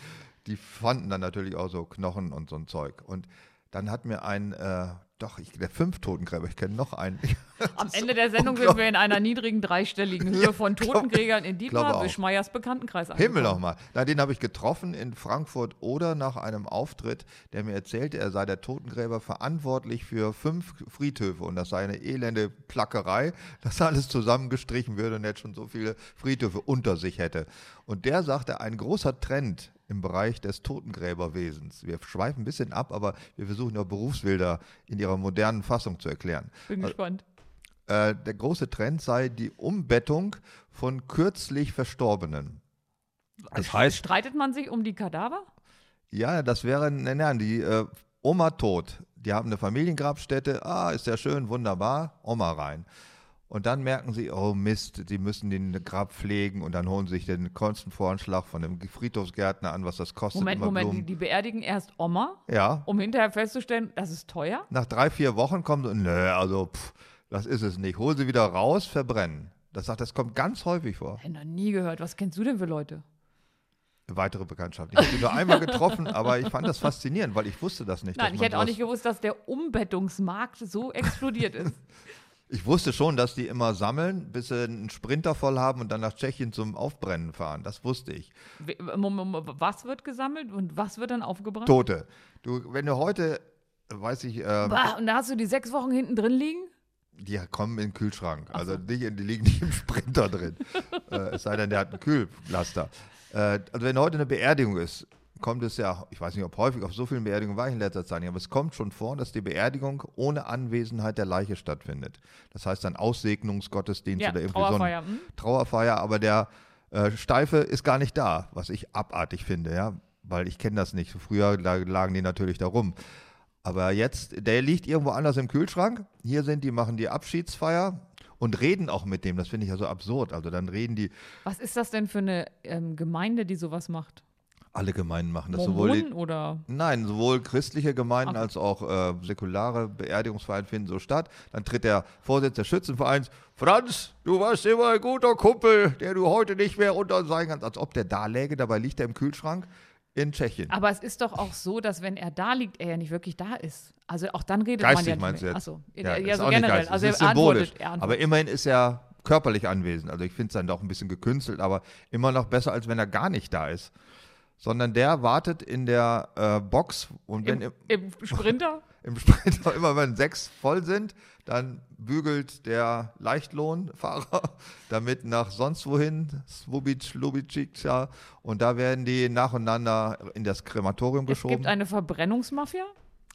die fanden dann natürlich auch so Knochen und so ein Zeug. Und dann hat mir ein, äh, doch, ich, der fünf Totengräber, ich kenne noch einen. Am Ende der Sendung sind wir in einer niedrigen dreistelligen Höhe von Totengrägern in Dietmar auch. Wischmeiers Bekanntenkreis Himmel angekommen. nochmal. Na, den habe ich getroffen in Frankfurt oder nach einem Auftritt, der mir erzählte, er sei der Totengräber verantwortlich für fünf Friedhöfe und das sei eine elende Plackerei, dass alles zusammengestrichen würde und er jetzt schon so viele Friedhöfe unter sich hätte. Und der sagte, ein großer Trend im Bereich des Totengräberwesens. Wir schweifen ein bisschen ab, aber wir versuchen ja Berufsbilder in ihrer modernen Fassung zu erklären. Bin gespannt. Äh, der große Trend sei die Umbettung von kürzlich Verstorbenen. Das heißt, Streitet man sich um die Kadaver? Ja, das wäre, nein, nein, die äh, Oma tot. Die haben eine Familiengrabstätte. Ah, ist ja schön, wunderbar. Oma rein. Und dann merken sie, oh Mist, sie müssen den Grab pflegen und dann holen sie sich den Kostenvoranschlag von dem Friedhofsgärtner an, was das kostet. Moment, Moment, die, Blumen. die beerdigen erst Oma, Ja, um hinterher festzustellen, das ist teuer? nach drei, vier Wochen kommen sie, nö, also, pff, das ist es nicht. Hol sie wieder raus, verbrennen. Das sagt, das kommt ganz häufig vor. Ich noch nie gehört. Was kennst du denn für Leute? Weitere Bekanntschaft. Ich habe sie nur einmal getroffen, aber ich fand das faszinierend, weil ich wusste das nicht. Nein, ich hätte auch nicht gewusst, dass der Umbettungsmarkt so explodiert ist. Ich wusste schon, dass die immer sammeln, bis sie einen Sprinter voll haben und dann nach Tschechien zum Aufbrennen fahren. Das wusste ich. Mom- Was wird gesammelt und was wird dann aufgebrannt? Tote. Du, wenn du heute, weiß ich, äh, Bah, und da hast du die sechs Wochen hinten drin liegen? die kommen in den Kühlschrank. Also nicht, in- die liegen nicht im Sprinter drin. äh, es sei denn, der hat einen Kühlpflaster. Äh, also wenn heute eine Beerdigung ist, kommt es ja, ich weiß nicht, ob häufig, auf so vielen Beerdigungen war ich in letzter Zeit nicht, aber es kommt schon vor, dass die Beerdigung ohne Anwesenheit der Leiche stattfindet. Das heißt dann Aussegnungsgottesdienst Ja, oder irgendwie so ein Trauerfeier. Hm? Trauerfeier, aber der äh, Steife ist gar nicht da, was ich abartig finde, ja, weil ich kenne das nicht. Früher la- lagen die natürlich da rum. Aber jetzt, der liegt irgendwo anders im Kühlschrank. Hier sind die, machen die Abschiedsfeier und reden auch mit dem. Das finde ich ja so absurd. Also dann reden die, Was ist das denn für eine ähm, Gemeinde, die sowas macht? Alle Gemeinden machen das. Sowohl die, oder? Nein, sowohl christliche Gemeinden Ach. als auch äh, säkulare Beerdigungsfeiern finden so statt. Dann tritt der Vorsitzende des Schützenvereins, Franz, du warst immer ein guter Kumpel, der du heute nicht mehr unter sein kannst, als ob der da läge, dabei liegt er im Kühlschrank in Tschechien. Aber es ist doch auch so, dass wenn er da liegt, er ja nicht wirklich da ist. Also auch dann redet Geistig man ja nicht meinst du mehr. jetzt? Achso, Ja, ja, so generell. Also er symbolisch. antwortet, er Aber antwortet. immerhin ist er körperlich anwesend. Also ich finde es dann doch ein bisschen gekünstelt, aber immer noch besser, als wenn er gar nicht da ist. Sondern der wartet in der äh, Box und wenn Im, Im Sprinter? im Sprinter immer, wenn sechs voll sind, dann bügelt der Leichtlohnfahrer damit nach sonst wohin, Svubic, Lubicica, und da werden die nacheinander in das Krematorium Es geschoben. gibt eine Verbrennungsmafia?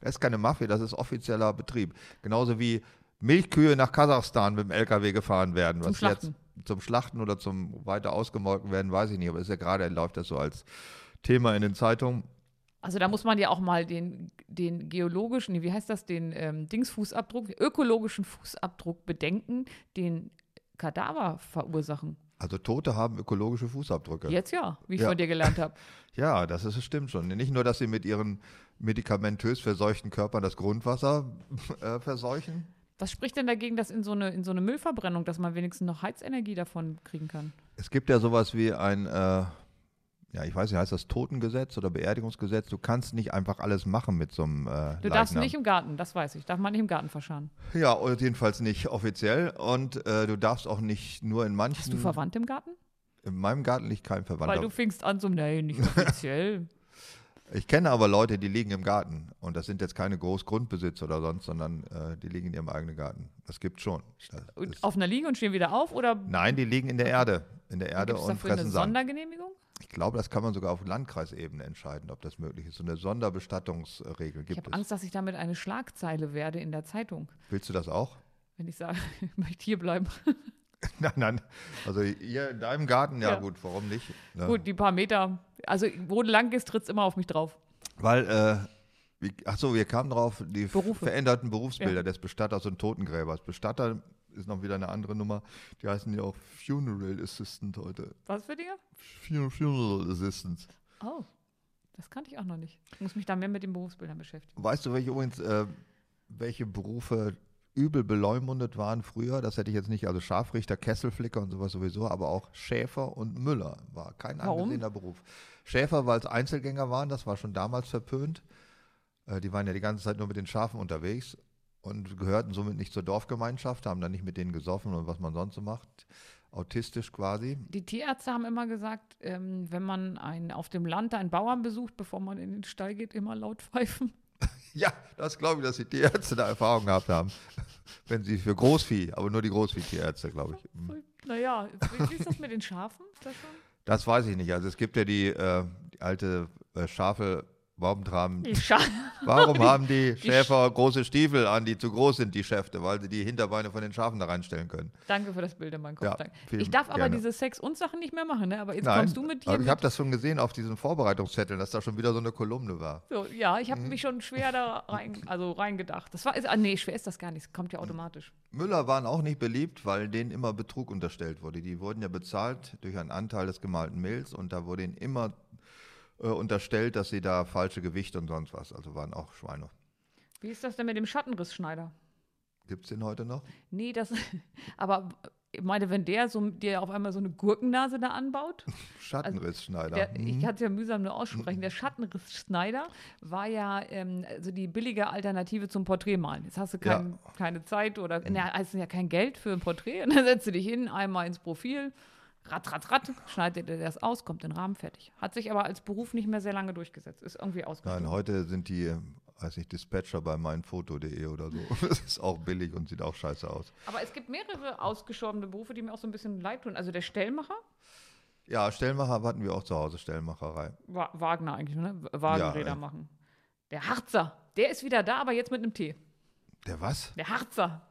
Das ist keine Mafia, das ist offizieller Betrieb. Genauso wie Milchkühe nach Kasachstan mit dem LKW gefahren werden. Zum was Schlachten. jetzt zum Schlachten oder zum weiter ausgemolken werden, weiß ich nicht. Aber ist ja gerade, läuft das so als Thema in den Zeitungen. Also da muss man ja auch mal den, den geologischen, wie heißt das, den ähm, Dingsfußabdruck, ökologischen Fußabdruck bedenken, den Kadaver verursachen. Also Tote haben ökologische Fußabdrücke. Jetzt ja, wie ich Ja. von dir gelernt habe. Ja, das ist, stimmt schon. Nicht nur, dass sie mit ihren medikamentös verseuchten Körpern das Grundwasser äh, verseuchen. Was spricht denn dagegen, dass in so, eine, in so eine Müllverbrennung, dass man wenigstens noch Heizenergie davon kriegen kann? Es gibt ja sowas wie ein, äh, ja, ich weiß nicht, heißt das Totengesetz oder Beerdigungsgesetz? Du kannst nicht einfach alles machen mit so einem äh, Du darfst Leichnam. nicht im Garten, das weiß ich. Darf man nicht im Garten verscharren. Ja, oder jedenfalls nicht offiziell. Und äh, du darfst auch nicht nur in manchen. Hast du Verwandte im Garten? In meinem Garten liegt kein Weil Verwandter. du fingst an so, nein, nicht offiziell. Ich kenne aber Leute, die liegen im Garten. Und das sind jetzt keine Großgrundbesitzer oder sonst, sondern äh, die liegen in ihrem eigenen Garten. Das gibt schon. Das Und auf einer Liege und stehen wieder auf? Oder nein, die liegen in der Erde. In der Erde es und dafür eine fressen Sand. Sondergenehmigung? Ich glaube, das kann man sogar auf Landkreisebene entscheiden, ob das möglich ist. So eine Sonderbestattungsregel Ich gibt habe es. Angst, dass ich damit eine Schlagzeile werde in der Zeitung, Willst du das auch? wenn ich sage, ich möchte hier bleiben. nein, nein. Also hier in deinem Garten, ja, Ja. gut, warum nicht? Ne? Gut, die paar Meter. Also, wo du lang gehst, tritt es immer auf mich drauf. Weil, äh, wie, ach so, wir kamen drauf, die Berufe. veränderten Berufsbilder Ja. des Bestatters und Totengräbers. Bestatter ist noch wieder eine andere Nummer. Die heißen ja auch Funeral Assistant heute. Was für Dinge? Fun- Funeral Assistant. Oh, das kannte ich auch noch nicht. Ich muss mich da mehr mit den Berufsbildern beschäftigen. Weißt du, welche übrigens, äh, welche Berufe übel beleumundet waren früher? Das hätte ich jetzt nicht, also Scharfrichter, Kesselflicker und sowas sowieso, aber auch Schäfer und Müller war kein Warum? angesehener Beruf. Schäfer, weil es Einzelgänger waren, das war schon damals verpönt. Äh, die waren ja die ganze Zeit nur mit den Schafen unterwegs und gehörten somit nicht zur Dorfgemeinschaft, haben dann nicht mit denen gesoffen und was man sonst so macht. Autistisch quasi. Die Tierärzte haben immer gesagt, ähm, wenn man ein, auf dem Land einen Bauern besucht, bevor man in den Stall geht, immer laut pfeifen. Ja, das glaube ich, dass die Tierärzte da Erfahrung gehabt haben. Wenn sie für Großvieh, aber nur die Großviehtierärzte, glaube ich. Naja, wie, ist das mit den Schafen? Das? Das weiß ich nicht. Also es gibt ja die, äh, die alte äh, Schafe, warum tragen, Die warum haben die Die Schäfer große Stiefel an, die zu groß sind, die Schäfte, weil sie die Hinterbeine von den Schafen da reinstellen können. Danke für das Bild in meinem Kopf. Ja, Ich darf aber gerne. diese Sex- und Sachen nicht mehr machen, ne? aber jetzt Nein, kommst du mit aber ich habe das schon gesehen auf diesen Vorbereitungszetteln, dass da schon wieder so eine Kolumne war. so, ja, ich habe Mhm. mich schon schwer da rein, also reingedacht. Das war, ist, ah, nee, schwer ist das gar nicht. Es kommt ja automatisch. Müller waren auch nicht beliebt, weil denen immer Betrug unterstellt wurde. Die wurden ja bezahlt durch einen Anteil des gemalten Mehls und da wurde ihnen immer äh, unterstellt, dass sie da falsche Gewichte und sonst was, also waren auch Schweine. Wie ist das denn mit dem Schattenrissschneider? Gibt es den heute noch? Nee, das, aber ich meine, wenn der so, dir auf einmal so eine Gurkennase da anbaut, Schattenrissschneider. der, Hm. ich kann es ja mühsam nur aussprechen, der Schattenrissschneider war ja ähm, also die billige Alternative zum Porträtmalen. Jetzt hast du Ja. kein, keine Zeit oder, na, also ja kein Geld für ein Porträt und dann setzt du dich hin, einmal ins Profil, rat, rat, rat, schneidet dir das aus, kommt in den Rahmen, fertig. Hat sich aber als Beruf nicht mehr sehr lange durchgesetzt, ist irgendwie ausgestorben. Nein, heute sind die, weiß nicht, Dispatcher bei meinfoto.de oder so. Das ist auch billig und sieht auch scheiße aus. Aber es gibt mehrere ausgestorbene Berufe, die mir auch so ein bisschen leid tun. Also der Stellmacher, Ja, Stellmacher hatten wir auch zu Hause, Stellmacherei. Wa Wagner eigentlich, ne? Wagenräder Ja, machen. Der Harzer, der ist wieder da, aber jetzt mit einem T. Der was? Der Harzer.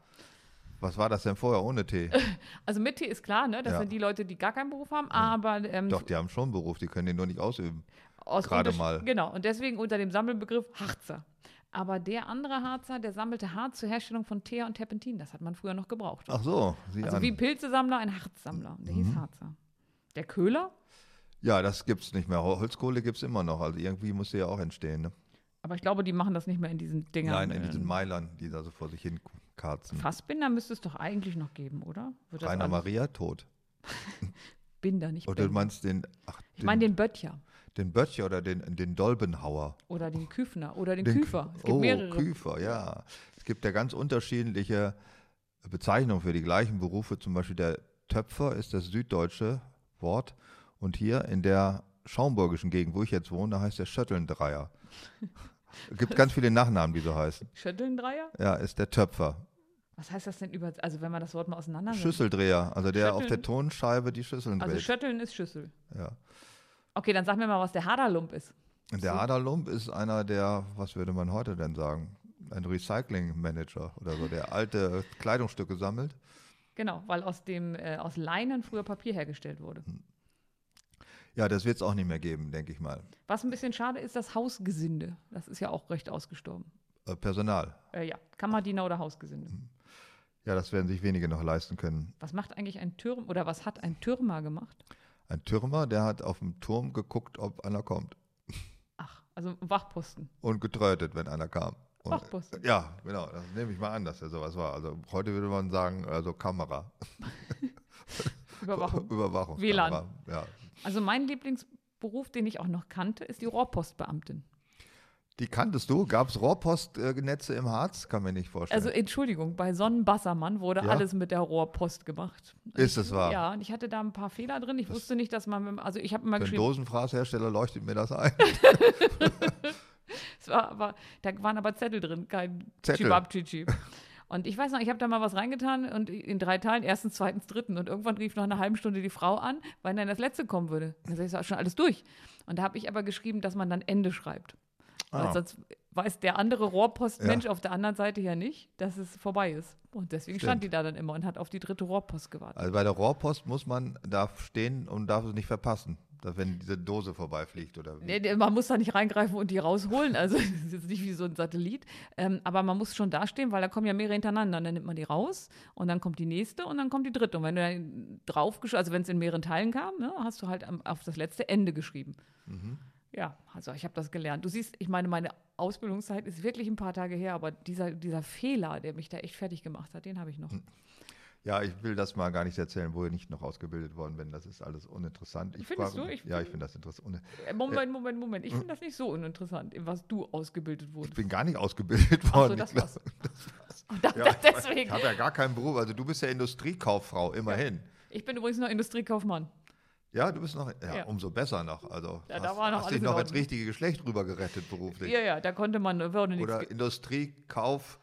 Was war das denn vorher ohne Tee? Also mit T ist klar, ne? Das Ja. sind die Leute, die gar keinen Beruf haben, aber ähm, Doch, die haben schon einen Beruf, die können den nur nicht ausüben. aus gerade mal. Genau, und deswegen unter dem Sammelbegriff Harzer. Aber der andere Harzer, der sammelte Harz zur Herstellung von Teer und Terpentin. Das hat man früher noch gebraucht. Ach so, sieh Also an. wie Pilzesammler, ein Harzsammler. Der Mhm. hieß Harzer. Der Köhler, Ja, das gibt's nicht mehr. Hol- Holzkohle gibt's immer noch. Also irgendwie muss sie ja auch entstehen. Ne? aber ich glaube, die machen das nicht mehr in diesen Dingern. Nein, in diesen Meilern, die da so vor sich hin karzen. Fassbinder müsste es doch eigentlich noch geben, oder? Wird Rainer Maria tot. Binder, nicht Oder du meinst den, ach, Ich meine den Böttcher den Böttcher oder den, den Dolbenhauer. oder den Küfner oder den, Den Küfer. Es gibt oh, mehrere. Küfer, ja. Es gibt ja ganz unterschiedliche Bezeichnungen für die gleichen Berufe. Zum Beispiel der Töpfer ist das süddeutsche Wort. Und hier in der schaumburgischen Gegend, wo ich jetzt wohne, da heißt der Schöttelndreier. Es gibt ganz viele Nachnamen, die so heißen. Schüttelndreier? Ja, ist der Töpfer. Was heißt das denn über, also wenn man das Wort mal auseinandersetzt? Schüsseldreher, also der auf Schütteln. der Tonscheibe die Schüsseln Also dreht. Schütteln ist Schüssel. Ja. Okay, dann sag mir mal, was der Haderlump ist. Der So. Aderlump ist einer der, was würde man heute denn sagen? Ein Recycling-Manager oder so, der alte Kleidungsstücke sammelt. Genau, weil aus dem äh, aus Leinen früher Papier hergestellt wurde. Ja, das wird es auch nicht mehr geben, denke ich mal. Was ein bisschen schade ist, das Hausgesinde. Das ist ja auch recht ausgestorben. Äh, Personal. Äh, ja, Kammerdiener oder Hausgesinde. Ja, das werden sich wenige noch leisten können. Was macht eigentlich ein Türm oder was hat ein Türmer gemacht? Ein Türmer, der hat auf dem Turm geguckt, ob einer kommt. Ach, also Wachposten. Und getrötet, wenn einer kam. Und, Wachposten. Ja, genau. Das nehme ich mal an, dass er sowas war. Also heute würde man sagen, also Kamera. Überwachung. Überwachung. WLAN. Ja. Also mein Lieblingsberuf, den ich auch noch kannte, ist die Rohrpostbeamtin. Die kanntest du? Gab es Rohrpostnetze im Harz? Kann mir nicht vorstellen. Also Entschuldigung, bei Sonnenbassermann wurde Ja? alles mit der Rohrpost gemacht. Ist es wahr? Ja, und ich hatte da ein paar Fehler drin. Ich wusste nicht, dass man, also ich habe einen geschrieben, Dosenfraßhersteller leuchtet mir das ein. es war, aber, da waren aber Zettel drin, kein Zettel. Chibab-Chichi. Und ich weiß noch, ich habe da mal was reingetan und in drei Teilen, erstens, zweitens, dritten. Und irgendwann rief nach einer halben Stunde die Frau an, weil dann das letzte kommen würde. Dann sag ich, ist auch schon alles durch. Und da habe ich aber geschrieben, dass man dann Ende schreibt. Weil Ah. sonst weiß der andere Rohrpostmensch auf der anderen Seite ja nicht, dass es vorbei ist. Und deswegen stand Stimmt. die da dann immer und hat auf die dritte Rohrpost gewartet. Also bei der Rohrpost muss man da stehen und darf es nicht verpassen, wenn diese Dose vorbeifliegt oder. Nee, nee, man muss da nicht reingreifen und die rausholen. Also das ist jetzt nicht wie so ein Satellit. Ähm, aber man muss schon dastehen, weil da kommen ja mehrere hintereinander. Dann nimmt man die raus und dann kommt die nächste und dann kommt die dritte. Und wenn du dann drauf also wenn es in mehreren Teilen kam, ne, hast du halt auf das letzte Ende geschrieben. Ja, also ich habe das gelernt. Du siehst, ich meine, meine Ausbildungszeit ist wirklich ein paar Tage her, aber dieser, dieser Fehler, der mich da echt fertig gemacht hat, den habe ich noch. Ja, ich will das mal gar nicht erzählen, wo ich nicht noch ausgebildet worden bin. Das ist alles uninteressant. Ich Findest frage- du? Ich ja, ich finde das interessant. Äh, Moment, Moment, Moment. Ich finde das nicht so uninteressant, in was du ausgebildet Ich wurdest. bin gar nicht ausgebildet Ach so, worden. das Ich war's. Und da, Ja, ich deswegen. habe ja gar keinen Beruf. Also du bist ja Industriekauffrau, immerhin. Ich bin übrigens noch Industriekaufmann. Ja, du bist noch, ja, Ja. umso besser noch. Also Ja, hast, war noch hast dich noch ins richtige Geschlecht rüber gerettet beruflich. Ja, ja, da konnte man, würde nichts. Oder Industriekauf,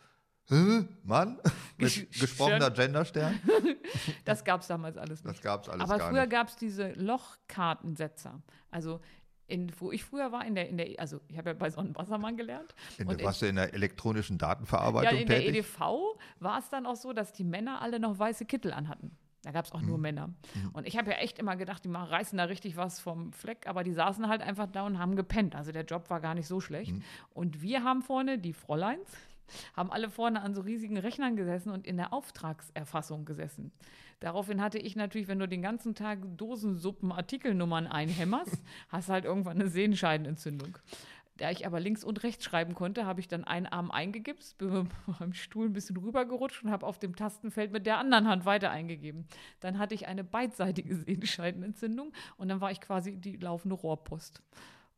Mann, mit gesprochener Genderstern. Das gab es damals alles nicht. Das gab es alles Aber früher gab es diese Lochkartensetzer. Also, in, wo ich früher war, in der, in der also ich habe ja bei Sonnenwassermann gelernt. In, und der- warst du in der elektronischen Datenverarbeitung ja, in der tätig? EDV war es dann auch so, dass die Männer alle noch weiße Kittel anhatten. Da gab es auch Mhm. nur Männer. Und ich habe ja echt immer gedacht, die reißen da richtig was vom Fleck, aber die saßen halt einfach da und haben gepennt. Also der Job war gar nicht so schlecht. Mhm. Und wir haben vorne, die Fräuleins, haben alle vorne an so riesigen Rechnern gesessen und in der Auftragserfassung gesessen. Daraufhin hatte ich natürlich, wenn du den ganzen Tag Dosensuppen Artikelnummern einhämmerst, hast halt irgendwann eine Sehenscheidenentzündung. Da ich aber links und rechts schreiben konnte, habe ich dann einen Arm eingegipst, bin mit meinem Stuhl ein bisschen rübergerutscht und habe auf dem Tastenfeld mit der anderen Hand weiter eingegeben. Dann hatte ich eine beidseitige Sehenscheidenentzündung und dann war ich quasi die laufende Rohrpost.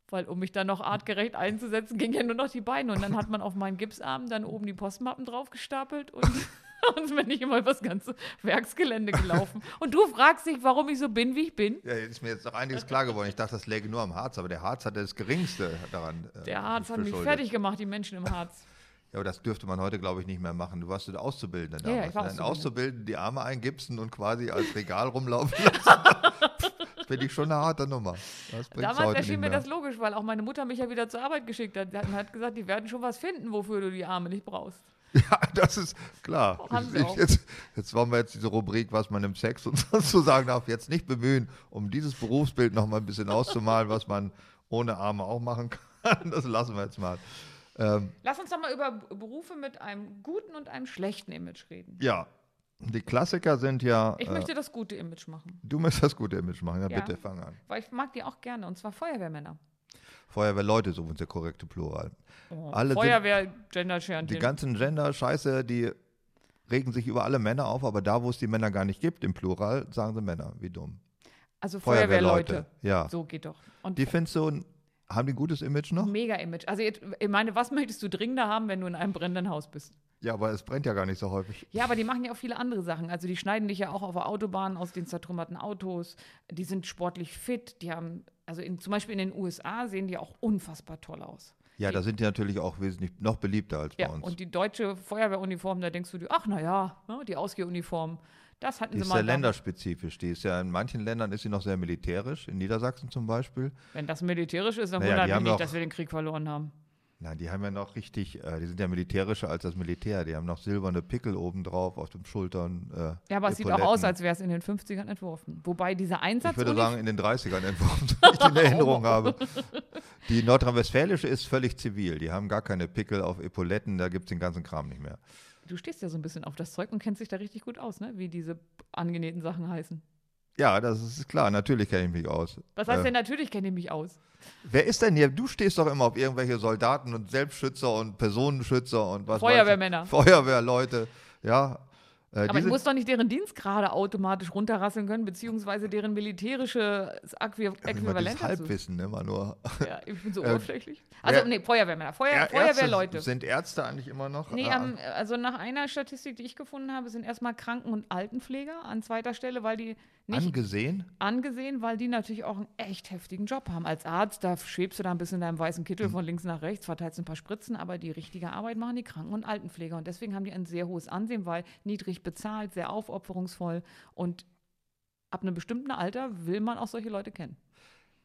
Weil um mich dann noch artgerecht einzusetzen, ging ja nur noch die Beine. Und dann hat man auf meinen Gipsarm dann oben die Postmappen draufgestapelt und und bin ich immer über das ganze Werksgelände gelaufen. Und du fragst dich, warum ich so bin, wie ich bin. Ja, ist mir jetzt noch einiges klar geworden. Ich dachte, das läge nur am Harz, aber der Harz hatte das Geringste daran. äh, Der Harz hat mich fertig gemacht, die Menschen im Harz. Ja, aber das dürfte man heute, glaube ich, nicht mehr machen. Du warst der Auszubildende Ja, ja, damals. ich war ne? Ein Auszubildende. Auszubildende, die Arme eingipsen und quasi als Regal rumlaufen lassen. Finde ich schon eine harte Nummer. Damals erschien mir das logisch, weil auch meine Mutter mich ja wieder zur Arbeit geschickt hat. Sie hat- gesagt, die werden schon was finden, wofür du die Arme nicht brauchst. Ja, das ist klar. Sie Ich- auch. Jetzt, jetzt wollen wir jetzt diese Rubrik, was man im Sex und sonst so sagen darf, jetzt nicht bemühen, um dieses Berufsbild noch mal ein bisschen auszumalen, was man ohne Arme auch machen kann. Das lassen wir jetzt mal. Ähm, Lass uns doch mal über Berufe mit einem guten und einem schlechten Image reden. ja, die Klassiker sind ja. Ich äh, möchte das gute Image machen, du möchtest das gute Image machen. Ja, Ja. bitte, fang an. weil ich mag die auch gerne, und zwar Feuerwehrmänner. Feuerwehrleute, so sind der korrekte Plural. Oh, Alle Feuerwehr, Gender Sharing. Die ganzen Gender-Scheiße, die regen sich über alle Männer auf, aber da, wo es die Männer gar nicht gibt, im Plural, sagen sie Männer. Wie dumm. Also Feuerwehrleute. Feuerwehrleute. Ja. So geht doch. Und Die findest du, haben die ein gutes Image noch? mega Image. Also ich meine, was möchtest du dringender haben, wenn du in einem brennenden Haus bist? Ja, aber es brennt ja gar nicht so häufig. Ja, aber die machen ja auch viele andere Sachen. Also die schneiden dich ja auch auf der Autobahn aus den zertrümmerten Autos. Die sind sportlich fit. Die haben, also in, zum Beispiel in den USA sehen die auch unfassbar toll aus. Ja, da sind die natürlich auch wesentlich noch beliebter als Ja, bei uns. und die deutsche Feuerwehruniform, da denkst du dir, ach naja, ne, die Ausgehuniform, das hatten die sie ist mal. sehr da. länderspezifisch. Die ist ja in manchen Ländern ist sie noch sehr militärisch, in Niedersachsen zum Beispiel. Wenn das militärisch ist, dann Naja, wundert die mich nicht, auch- dass wir den Krieg verloren haben. Nein, die haben ja noch richtig, äh, die sind ja militärischer als das Militär. Die haben noch silberne Pickel obendrauf auf den Schultern. Äh, Ja, aber es sieht auch aus, als wäre es in den 50ern entworfen. Wobei dieser Einsatz. Ich würde sagen, in den 30ern entworfen, wie ich die in Erinnerung habe. Die nordrhein-westfälische ist völlig zivil. Die haben gar keine Pickel auf Epauletten, da gibt es den ganzen Kram nicht mehr. du stehst ja so ein bisschen auf das Zeug und kennst dich da richtig gut aus, ne? Wie diese angenähten Sachen heißen. Ja, das ist klar, natürlich kenne ich mich aus. Was heißt Äh, denn natürlich kenne ich mich aus? Wer ist denn hier? Du stehst doch immer auf irgendwelche Soldaten und Selbstschützer und Personenschützer und was. Feuerwehrmänner. Feuerwehrleute, ja. Äh, Aber ich muss doch nicht deren Dienstgrade automatisch runterrasseln können, beziehungsweise deren militärische Äqui Ja, immer Äquivalent. Halbwissen, immer nur. Ja, ich bin so Äh, oberflächlich. Also, nee, Feuerwehrmänner. Feuer, Ja, Feuerwehrleute. Sind Ärzte eigentlich immer noch? Nee, äh, am, also nach einer Statistik, die ich gefunden habe, sind erstmal Kranken- und Altenpfleger an zweiter Stelle, weil die nicht angesehen? angesehen, weil die natürlich auch einen echt heftigen Job haben. Als Arzt, da schwebst du da ein bisschen in deinem weißen Mhm. Kittel von links nach rechts, verteilst ein paar Spritzen, aber die richtige Arbeit machen die Kranken- und Altenpfleger. Und deswegen haben die ein sehr hohes Ansehen, weil niedrig bezahlt, sehr aufopferungsvoll und ab einem bestimmten Alter will man auch solche Leute kennen.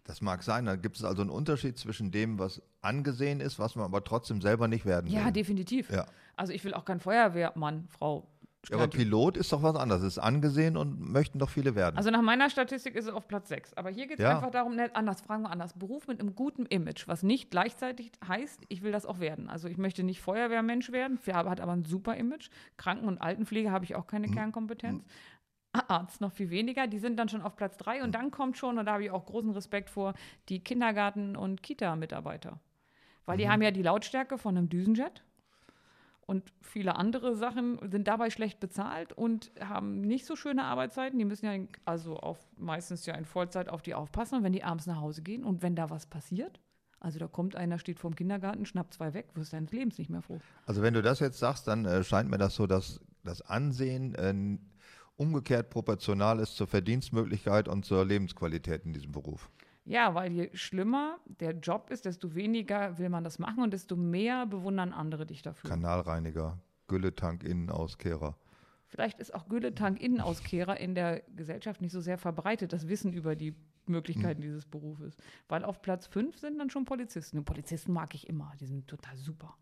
Das mag sein. Da gibt es also einen Unterschied zwischen dem, was angesehen ist, was man aber trotzdem selber nicht werden Ja, will. definitiv. Ja. Also ich will auch kein Feuerwehrmann, Frau. Ja, aber. Pilot ist doch was anderes. Ist angesehen und möchten doch viele werden. Also nach meiner Statistik ist es auf Platz 6. Aber hier geht es Ja. einfach darum, ne, anders, fragen wir anders. Beruf mit einem guten Image, was nicht gleichzeitig heißt, ich will das auch werden. Also ich möchte nicht Feuerwehrmensch werden, hat aber ein super Image. Kranken- und Altenpflege habe ich auch keine Kernkompetenz. Arzt noch viel weniger, die sind dann schon auf Platz 3 und dann kommt schon, und da habe ich auch großen Respekt vor, die Kindergarten- und Kita-Mitarbeiter. Weil die haben ja die Lautstärke von einem Düsenjet und viele andere Sachen sind dabei schlecht bezahlt und haben nicht so schöne Arbeitszeiten. Die müssen ja in, also auf, meistens ja in Vollzeit auf die aufpassen, und wenn die abends nach Hause gehen und wenn da was passiert. Also da kommt einer, steht vorm Kindergarten, schnappt zwei weg, wirst deines Lebens nicht mehr froh. Also wenn du das jetzt sagst, dann äh, scheint mir das so, dass das Ansehen äh, umgekehrt proportional ist zur Verdienstmöglichkeit und zur Lebensqualität in diesem Beruf. Ja, weil je schlimmer der Job ist, desto weniger will man das machen und desto mehr bewundern andere dich dafür. Kanalreiniger, Gülletank, Innenausკehrer. Vielleicht ist auch Gülletank-Innenauskehrer in der Gesellschaft nicht so sehr verbreitet, das Wissen über die Möglichkeiten dieses Berufes. Weil auf Platz 5 sind dann schon Polizisten. Und Polizisten mag ich immer, die sind total super.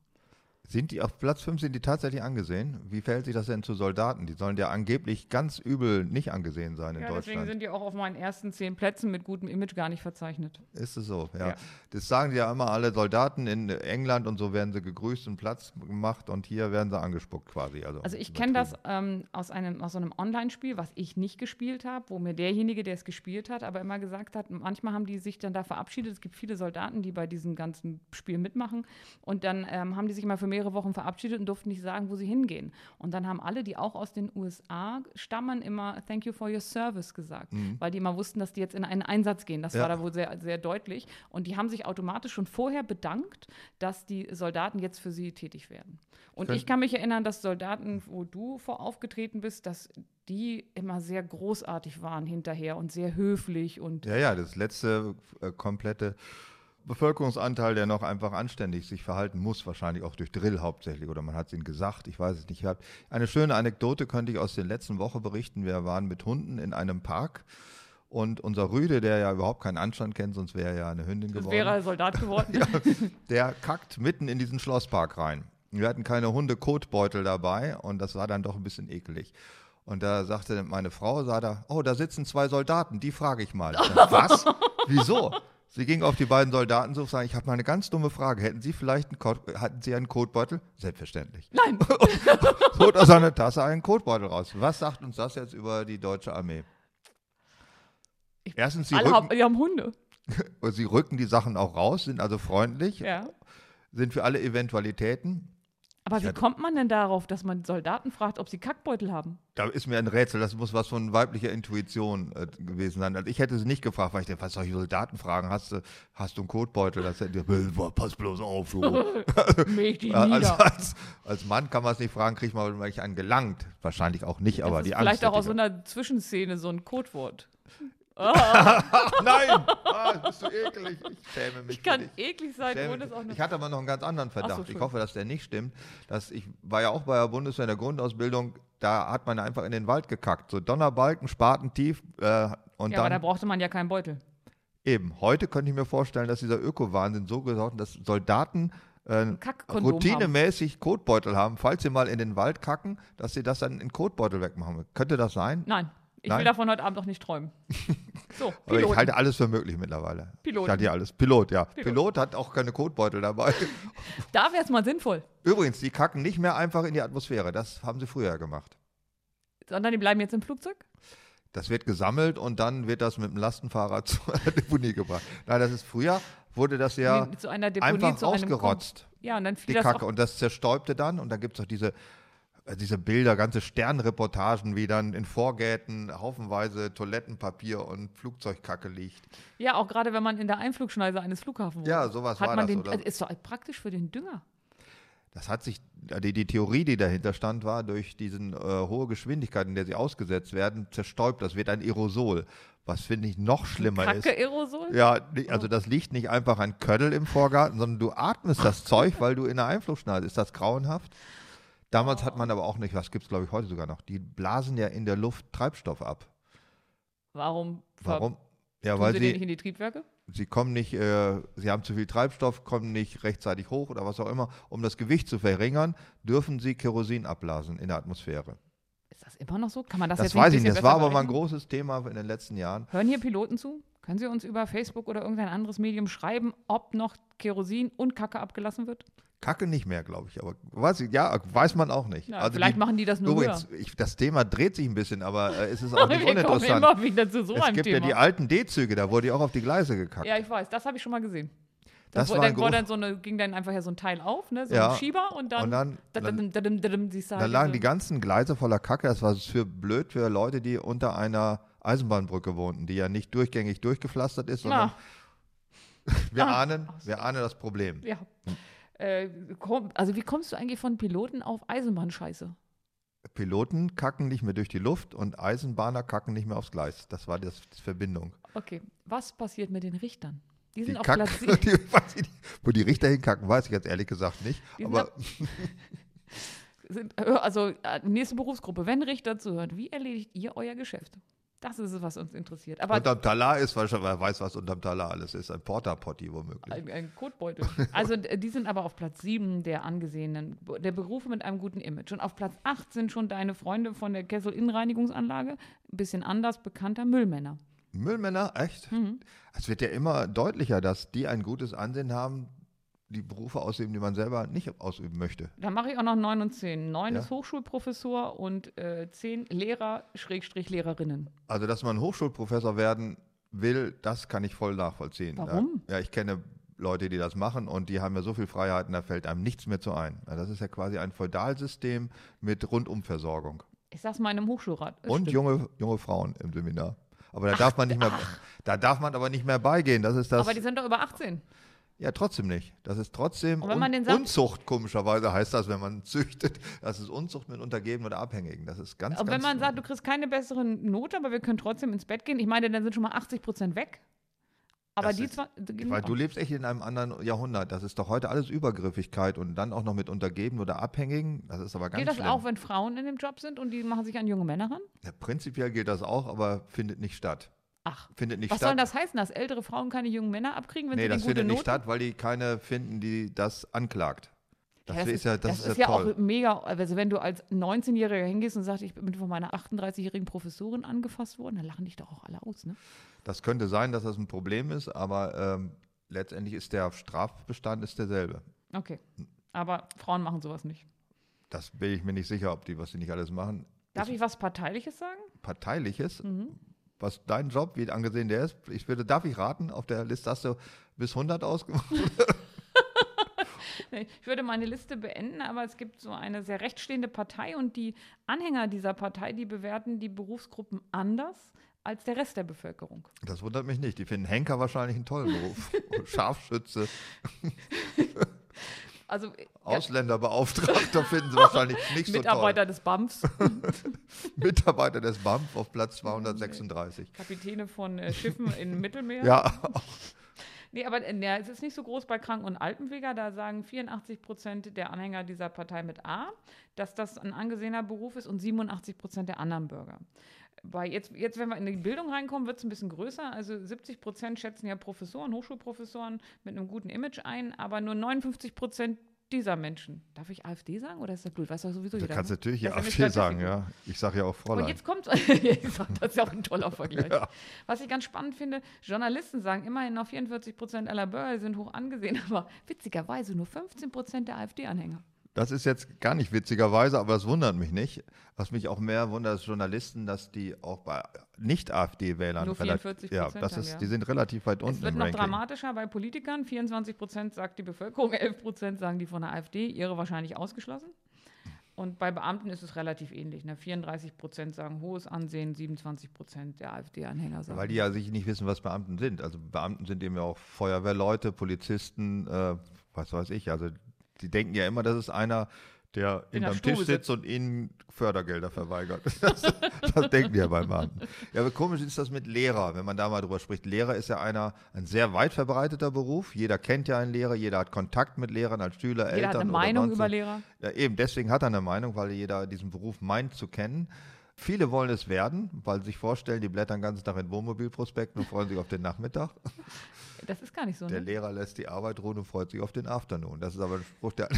Sind die auf Platz 5 sind die tatsächlich angesehen? Wie verhält sich das denn zu Soldaten? Die sollen ja angeblich ganz übel nicht angesehen sein in Ja, deswegen Deutschland. sind die auch auf meinen ersten zehn Plätzen mit gutem Image gar nicht verzeichnet. Ist es so, ja. Ja. Das sagen ja immer alle Soldaten in England und so werden sie gegrüßt und Platz gemacht und hier werden sie angespuckt quasi. Also, Also ich kenne das ähm, aus, einem, aus so einem Online-Spiel, was ich nicht gespielt habe, wo mir derjenige, der es gespielt hat, aber immer gesagt hat, manchmal haben die sich dann da verabschiedet. Es gibt viele Soldaten, die bei diesem ganzen Spiel mitmachen. Und dann ähm, haben die sich mal für mehrere Wochen verabschiedet und durften nicht sagen, wo sie hingehen. Und dann haben alle, die auch aus den USA stammen, immer Thank you for your service gesagt, weil die immer wussten, dass die jetzt in einen Einsatz gehen. Das Ja. war da wohl sehr, sehr deutlich. Und die haben sich automatisch schon vorher bedankt, dass die Soldaten jetzt für sie tätig werden. Und ich kann mich erinnern, dass Soldaten, wo du vor aufgetreten bist, dass die immer sehr großartig waren hinterher und sehr höflich und Ja, ja, das letzte äh, komplette Bevölkerungsanteil, der noch einfach anständig sich verhalten muss, wahrscheinlich auch durch Drill hauptsächlich oder man hat es ihnen gesagt, ich weiß es nicht. Eine schöne Anekdote könnte ich aus den letzten Woche berichten. Wir waren mit Hunden in einem Park und unser Rüde, der ja überhaupt keinen Anstand kennt, sonst wäre er ja eine Hündin geworden. wäre er Soldat geworden. der kackt mitten in diesen Schlosspark rein. Wir hatten keine Hunde-Kotbeutel dabei und das war dann doch ein bisschen ekelig. Und da sagte meine Frau, sah da, oh, da sitzen zwei Soldaten, die frage ich mal. Sag, Was? Wieso? Sie ging auf die beiden Soldaten so und sagte, ich habe mal eine ganz dumme Frage. Hätten Sie vielleicht einen, Kot hatten Sie einen Kotbeutel? Selbstverständlich. Nein, Holt aus seiner Tasse einen Kotbeutel raus. Was sagt uns das jetzt über die deutsche Armee? Ich- Erstens, sie alle haben, rücken, die haben Hunde. sie rücken die Sachen auch raus, sind also freundlich, Ja. sind für alle Eventualitäten. Aber Ich wie hatte- kommt man denn darauf, dass man Soldaten fragt, ob sie Kackbeutel haben? Da ist mir ein Rätsel, das muss was von weiblicher Intuition äh, gewesen sein. Also ich hätte sie nicht gefragt, weil ich dachte, was soll ich Soldaten fragen? Hast du, hast du einen Kotbeutel? Das hätte, äh, pass bloß auf. Du. Ja, als, als, als Mann kann man es nicht fragen, kriegt man vielleicht einen gelangt. Wahrscheinlich auch nicht, aber die Angst. vielleicht auch aus so ich einer Zwischenszene so ein Codewort. Ach, nein! Ah, bist du eklig. Ich schäme mich. Ich kann eklig sein, Schäme ohne es auch noch. Ich hatte aber noch einen ganz anderen Ach so, Verdacht. ich hoffe, dass der nicht stimmt. Dass ich war ja auch bei der Bundeswehr in der Grundausbildung, da hat man einfach in den Wald gekackt. So Donnerbalken, Spatentief äh, und ja, aber da dann brauchte man ja keinen Beutel. eben. Heute könnte ich mir vorstellen, dass dieser Öko-Wahnsinn so gesorgt ist, dass Soldaten äh, routinemäßig Kotbeutel haben, falls sie mal in den Wald kacken, dass sie das dann in Kotbeutel wegmachen. Könnte das sein? Nein, ich Nein? will davon heute Abend noch nicht träumen. So, Aber ich Piloten. halte alles für möglich mittlerweile. Piloten. Ich halte ja alles. Pilot, ja. Pilot. Pilot. hat auch keine Kotbeutel dabei. Da wäre es mal sinnvoll. Übrigens, die kacken nicht mehr einfach in die Atmosphäre. Das haben sie früher gemacht. Sondern die bleiben jetzt im Flugzeug? Das wird gesammelt und dann wird das mit dem Lastenfahrrad zur Deponie gebracht. Nein, das ist früher, wurde das ja Nee, Deponie, einfach ausgerotzt. Ja, und dann die fiel das Kacke. auch, Und das zerstäubte dann und dann gibt es auch diese, äh, diese Bilder, ganze Sternreportagen, wie dann in Vorgärten haufenweise Toilettenpapier und Flugzeugkacke liegt. Ja, auch gerade wenn man in der Einflugschneise eines Flughafens wohnt. Ja, sowas hat war man das. den, Oder? also ist doch praktisch für den Dünger. Das hat sich, die, die Theorie, die dahinter stand, war, durch diesen äh, hohe Geschwindigkeit, in der sie ausgesetzt werden, zerstäubt. Das wird ein Aerosol. Was finde ich noch schlimmer ist. Kacke-Aerosol? Ja, ni- also das liegt nicht einfach ein Köddel im Vorgarten, sondern du atmest das Zeug, weil du in der Einflugschneise. Ist das grauenhaft? Damals hat man aber auch nicht, was gibt es glaube ich heute sogar noch, die blasen ja in der Luft Treibstoff ab. Warum? Warum? Ja, weil sie den nicht sie, in die Triebwerke? sie kommen nicht, äh, sie haben zu viel Treibstoff, kommen nicht rechtzeitig hoch oder was auch immer. Um das Gewicht zu verringern, dürfen sie Kerosin abblasen in der Atmosphäre. Ist das immer noch so? Kann man das, Das, jetzt weiß nicht ich nicht. Das war aber mal ein großes Thema in den letzten Jahren. Hören hier Piloten zu? Können Sie uns über Facebook oder irgendein anderes Medium schreiben, ob noch Kerosin und Kacke abgelassen wird? Kacke nicht mehr, glaube ich. Aber weiß ich, ja, weiß man auch nicht. Ja, Also vielleicht die, machen die das nur Übrigens, ich, das Thema dreht sich ein bisschen, aber äh, es ist auch nicht uninteressant. immer wieder zu so es gibt Thema. ja die alten D-Züge, da wurde ja auch auf die Gleise gekackt. Ja, ich weiß, das habe ich schon mal gesehen. Das wo, war dann, groß- dann so eine, ging dann einfach ja so ein Teil auf, ne? so Ja. ein Schieber und dann, Und dann- dadum, dadum, dadum, siehst du Da halt lagen die ganzen Gleise voller Kacke. Das war für blöd für Leute, die unter einer Eisenbahnbrücke wohnten, die ja nicht durchgängig durchgepflastert ist, sondern wir, Ah. ahnen, wir ahnen das Problem. ja. Äh, komm, also wie kommst du eigentlich von Piloten auf Eisenbahnscheiße? Piloten kacken nicht mehr durch die Luft und Eisenbahner kacken nicht mehr aufs Gleis. Das war das, die Verbindung. Okay, was passiert mit den Richtern? Die Die sind auf kacken, Platz die, nicht, wo die Richter hinkacken, weiß ich jetzt ehrlich gesagt nicht. Die Aber Sind, also äh, nächste Berufsgruppe, wenn Richter zuhört, wie erledigt ihr euer Geschäft? Das ist es, was uns interessiert. Aber unterm Talar ist, weil wer weiß, was unterm Talar alles ist. Ein Porta-Potti womöglich. ein, ein Kotbeutel. Also die sind aber auf Platz 7 der angesehenen, der Berufe mit einem guten Image. Und auf Platz 8 sind schon deine Freunde von der Kessel Innenreinigungsanlage, ein bisschen anders bekannter Müllmänner. Müllmänner, echt? Mhm. Es wird ja immer deutlicher, dass die ein gutes Ansehen haben, die Berufe ausüben, die man selber nicht ausüben möchte. Da mache ich auch noch 9 und 10. 9 Ja. ist Hochschulprofessor und äh, 10 Lehrer, Schrägstrich Lehrerinnen. Also, dass man Hochschulprofessor werden will, das kann ich voll nachvollziehen. Warum? Ja, ich kenne Leute, die das machen und die haben ja so viel Freiheiten, da fällt einem nichts mehr zu ein. Das ist ja quasi ein Feudalsystem mit Rundumversorgung. Ich sag's mal in einem Hochschulrat. Es Und stimmt. junge, junge Frauen im Seminar. Aber da darf man nicht mehr, da darf man aber nicht mehr beigehen. Das ist das. Aber die sind doch über 18. Ja, trotzdem nicht. Das ist trotzdem wenn Un Unzucht, komischerweise heißt das, wenn man züchtet. Das ist Unzucht mit Untergebenen oder Abhängigen. Das ist ganz, Und wenn ganz man sagt, du kriegst keine bessere Note, aber wir können trotzdem ins Bett gehen, ich meine, dann sind schon mal 80 Prozent weg. Aber Das die ist- die- weil du lebst echt in einem anderen Jahrhundert. Das ist doch heute alles Übergriffigkeit und dann auch noch mit Untergebenen oder Abhängigen. Das ist aber ganz Gilt das schlimm. auch, wenn Frauen in dem Job sind und die machen sich an junge Männer ran? Ja, prinzipiell gilt das auch, aber findet nicht statt. Ach, Findet nicht was soll statt. denn das heißen, dass ältere Frauen keine jungen Männer abkriegen, wenn nee, sie das gute findet nicht Note statt, weil die keine finden, die das anklagt. Das, Ja, ist ja, das, das ist ja toll. auch mega. Also, wenn du als 19-Jähriger hingehst und sagst, ich bin von meiner 38-jährigen Professorin angefasst worden, dann lachen dich doch auch alle aus, ne? Das könnte sein, dass das ein Problem ist, aber ähm, letztendlich ist der Strafbestand ist derselbe. Okay. Aber Frauen machen sowas nicht. Das bin ich mir nicht sicher, ob die, was die nicht alles machen. Darf Ist ich was Parteiliches sagen? Parteiliches, Mhm. Was dein Job, wie angesehen der ist. Ich würde, darf ich raten, auf der Liste hast du bis 100 ausgemacht. Ich würde meine Liste beenden, aber es gibt so eine sehr rechtsstehende Partei und die Anhänger dieser Partei, die bewerten die Berufsgruppen anders als der Rest der Bevölkerung. Das wundert mich nicht. Die finden Henker wahrscheinlich einen tollen Beruf. Scharfschütze, Also Ausländerbeauftragter finden sie wahrscheinlich nicht so Mitarbeiter des BAMFs, toll. Mitarbeiter des BAMF auf Platz 236. Kapitäne von äh, Schiffen im Mittelmeer. Ja, Nee, aber äh, ja, es ist nicht so groß bei Kranken- und Altenpfleger. Da sagen 84 Prozent der Anhänger dieser Partei mit A, dass das ein angesehener Beruf ist und 87 Prozent der anderen Bürger. Bei jetzt, jetzt, wenn wir in die Bildung reinkommen, wird es ein bisschen größer. Also 70 Prozent schätzen ja Professoren, Hochschulprofessoren mit einem guten Image ein, aber nur 59 Prozent dieser Menschen. Darf ich AfD sagen oder ist das blöd? Weiß doch sowieso Du jeder. kannst ne? natürlich ja AfD sagen, ja. Ich sage ja auch Und Fräulein. jetzt kommt, das ist ja auch ein toller Vergleich. Ja. Was ich ganz spannend finde, Journalisten sagen immerhin noch 44 Prozent aller Bürger sind hoch angesehen, aber witzigerweise nur 15 Prozent der AfD-Anhänger. Das ist jetzt gar nicht witzigerweise, aber das wundert mich nicht. Was mich auch mehr wundert, ist Journalisten, dass die auch bei Nicht-AfD-Wählern Nur relativ- 44% ja, das ist, ja. die sind relativ weit unten Es wird noch Ranking. dramatischer bei Politikern. 24 Prozent sagt die Bevölkerung, 11 Prozent sagen die von der AfD, ihre wahrscheinlich ausgeschlossen. Und bei Beamten ist es relativ ähnlich. Ne? 34 Prozent sagen hohes Ansehen, 27 Prozent der AfD-Anhänger sagen. Weil die ja sich nicht wissen, was Beamten sind. Also Beamten sind eben ja auch Feuerwehrleute, Polizisten, äh, was weiß ich. Also die denken ja immer, das ist einer, der In hinterm Tisch Stube sitzt und ihnen Fördergelder verweigert. Das, das denken die ja bei Beamten. Ja, aber komisch ist das mit Lehrer, wenn man da mal drüber spricht. Lehrer ist ja einer, ein sehr weit verbreiteter Beruf. Jeder kennt ja einen Lehrer, jeder hat Kontakt mit Lehrern als Schüler, Jeder Eltern hat eine Meinung sonst über. Lehrer. Ja, eben, deswegen hat er eine Meinung, weil jeder diesen Beruf meint zu kennen. Viele wollen es werden, weil sie sich vorstellen, die blättern den ganzen Tag in Wohnmobilprospekten und freuen sich auf den Nachmittag. Das ist gar nicht so. Der Ne? Lehrer lässt die Arbeit ruhen und freut sich auf den Afternoon. Das ist aber ein Spruch, der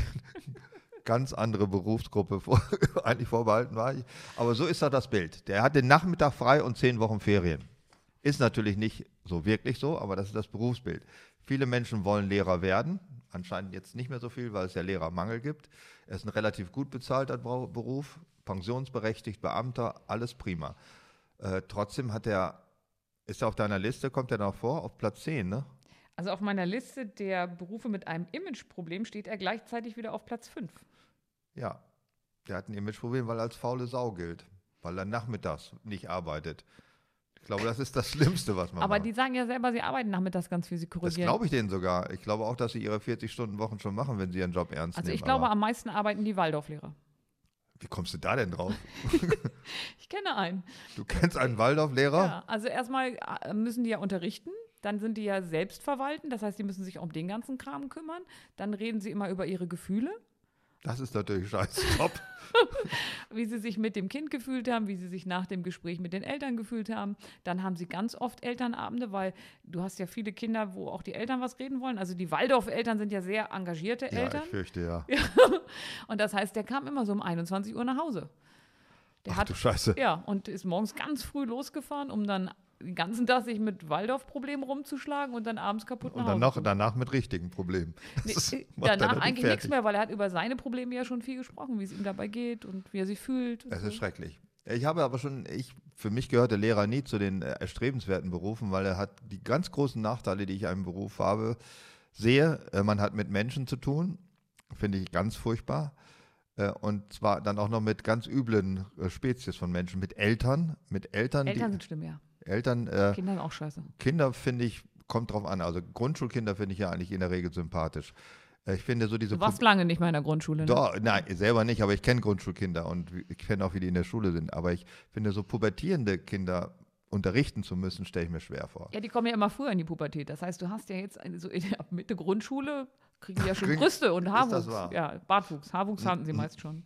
ganz andere Berufsgruppe vor, eigentlich vorbehalten war. Aber so ist da das Bild. Der hat den Nachmittag frei und zehn Wochen Ferien. Ist natürlich nicht so wirklich so, aber das ist das Berufsbild. Viele Menschen wollen Lehrer werden, anscheinend jetzt nicht mehr so viel, weil es ja Lehrermangel gibt. Er ist ein relativ gut bezahlter Beruf, pensionsberechtigt, Beamter, alles prima. Äh, trotzdem hat er, ist er auf deiner Liste, kommt er noch vor, auf Platz 10, ne? Also auf meiner Liste der Berufe mit einem Imageproblem steht er gleichzeitig wieder auf Platz 5. Ja, der hat ein Imageproblem, weil er als faule Sau gilt, weil er nachmittags nicht arbeitet. Ich glaube, das ist das Schlimmste, was man Aber macht. die sagen ja selber, sie arbeiten nachmittags ganz viel, sie das korrigieren. glaube ich denen sogar. Ich glaube auch, dass sie ihre 40-Stunden-Wochen schon machen, wenn sie ihren Job ernst also nehmen. ich glaube, aber am meisten arbeiten die Waldorflehrer. wie kommst du da denn drauf? Ich kenne einen. Du kennst einen Waldorflehrer? Ja, also erstmal äh, müssen die ja unterrichten, dann sind die ja selbst verwalten, das heißt, die müssen sich um den ganzen Kram kümmern. Dann reden sie immer über ihre Gefühle, Das ist natürlich scheiße. Top. wie sie sich mit dem Kind gefühlt haben, wie sie sich nach dem Gespräch mit den Eltern gefühlt haben. Dann haben sie ganz oft Elternabende, weil du hast ja viele Kinder, wo auch die Eltern was reden wollen. Also die Waldorf-Eltern sind ja sehr engagierte ja, Eltern. ich fürchte ja. Und das heißt, der kam immer so um 21 Uhr nach Hause. Der Ach hat du Scheiße. Ja, und ist morgens ganz früh losgefahren, um dann den ganzen Tag sich mit Waldorf-Problemen rumzuschlagen und dann abends kaputt Und nach dann Hause danach mit richtigen Problemen. Nee, äh, danach eigentlich fertig. nichts mehr, weil er hat über seine Probleme ja schon viel gesprochen, wie es ihm dabei geht und wie er sich fühlt. und Es so. ist schrecklich. Ich habe aber schon, ich, für mich gehört der Lehrer nie zu den äh, erstrebenswerten Berufen, weil er hat die ganz großen Nachteile, die ich einem Beruf habe, sehe. Äh, Man hat mit Menschen zu tun, finde ich ganz furchtbar. Und zwar dann auch noch mit ganz üblen Spezies von Menschen, mit Eltern, mit Eltern, Eltern die sind schlimm, ja. Eltern, äh, Kinder sind auch scheiße. Kinder finde ich, kommt drauf an. Also Grundschulkinder finde ich ja eigentlich in der Regel sympathisch. Äh, Ich finde so diese Du warst lange nicht mehr in der Grundschule, ne? doch, nein, selber nicht, aber ich kenne Grundschulkinder und ich kenne auch, wie die in der Schule sind. Aber ich finde, so pubertierende Kinder unterrichten zu müssen, stelle ich mir schwer vor. Ja, die kommen ja immer früher in die Pubertät. Das heißt, du hast ja jetzt eine, so in, ab Mitte Grundschule kriegen die ja schon Brüste und Haarwuchs. Ja, Bartwuchs. Haarwuchs hatten sie meist schon.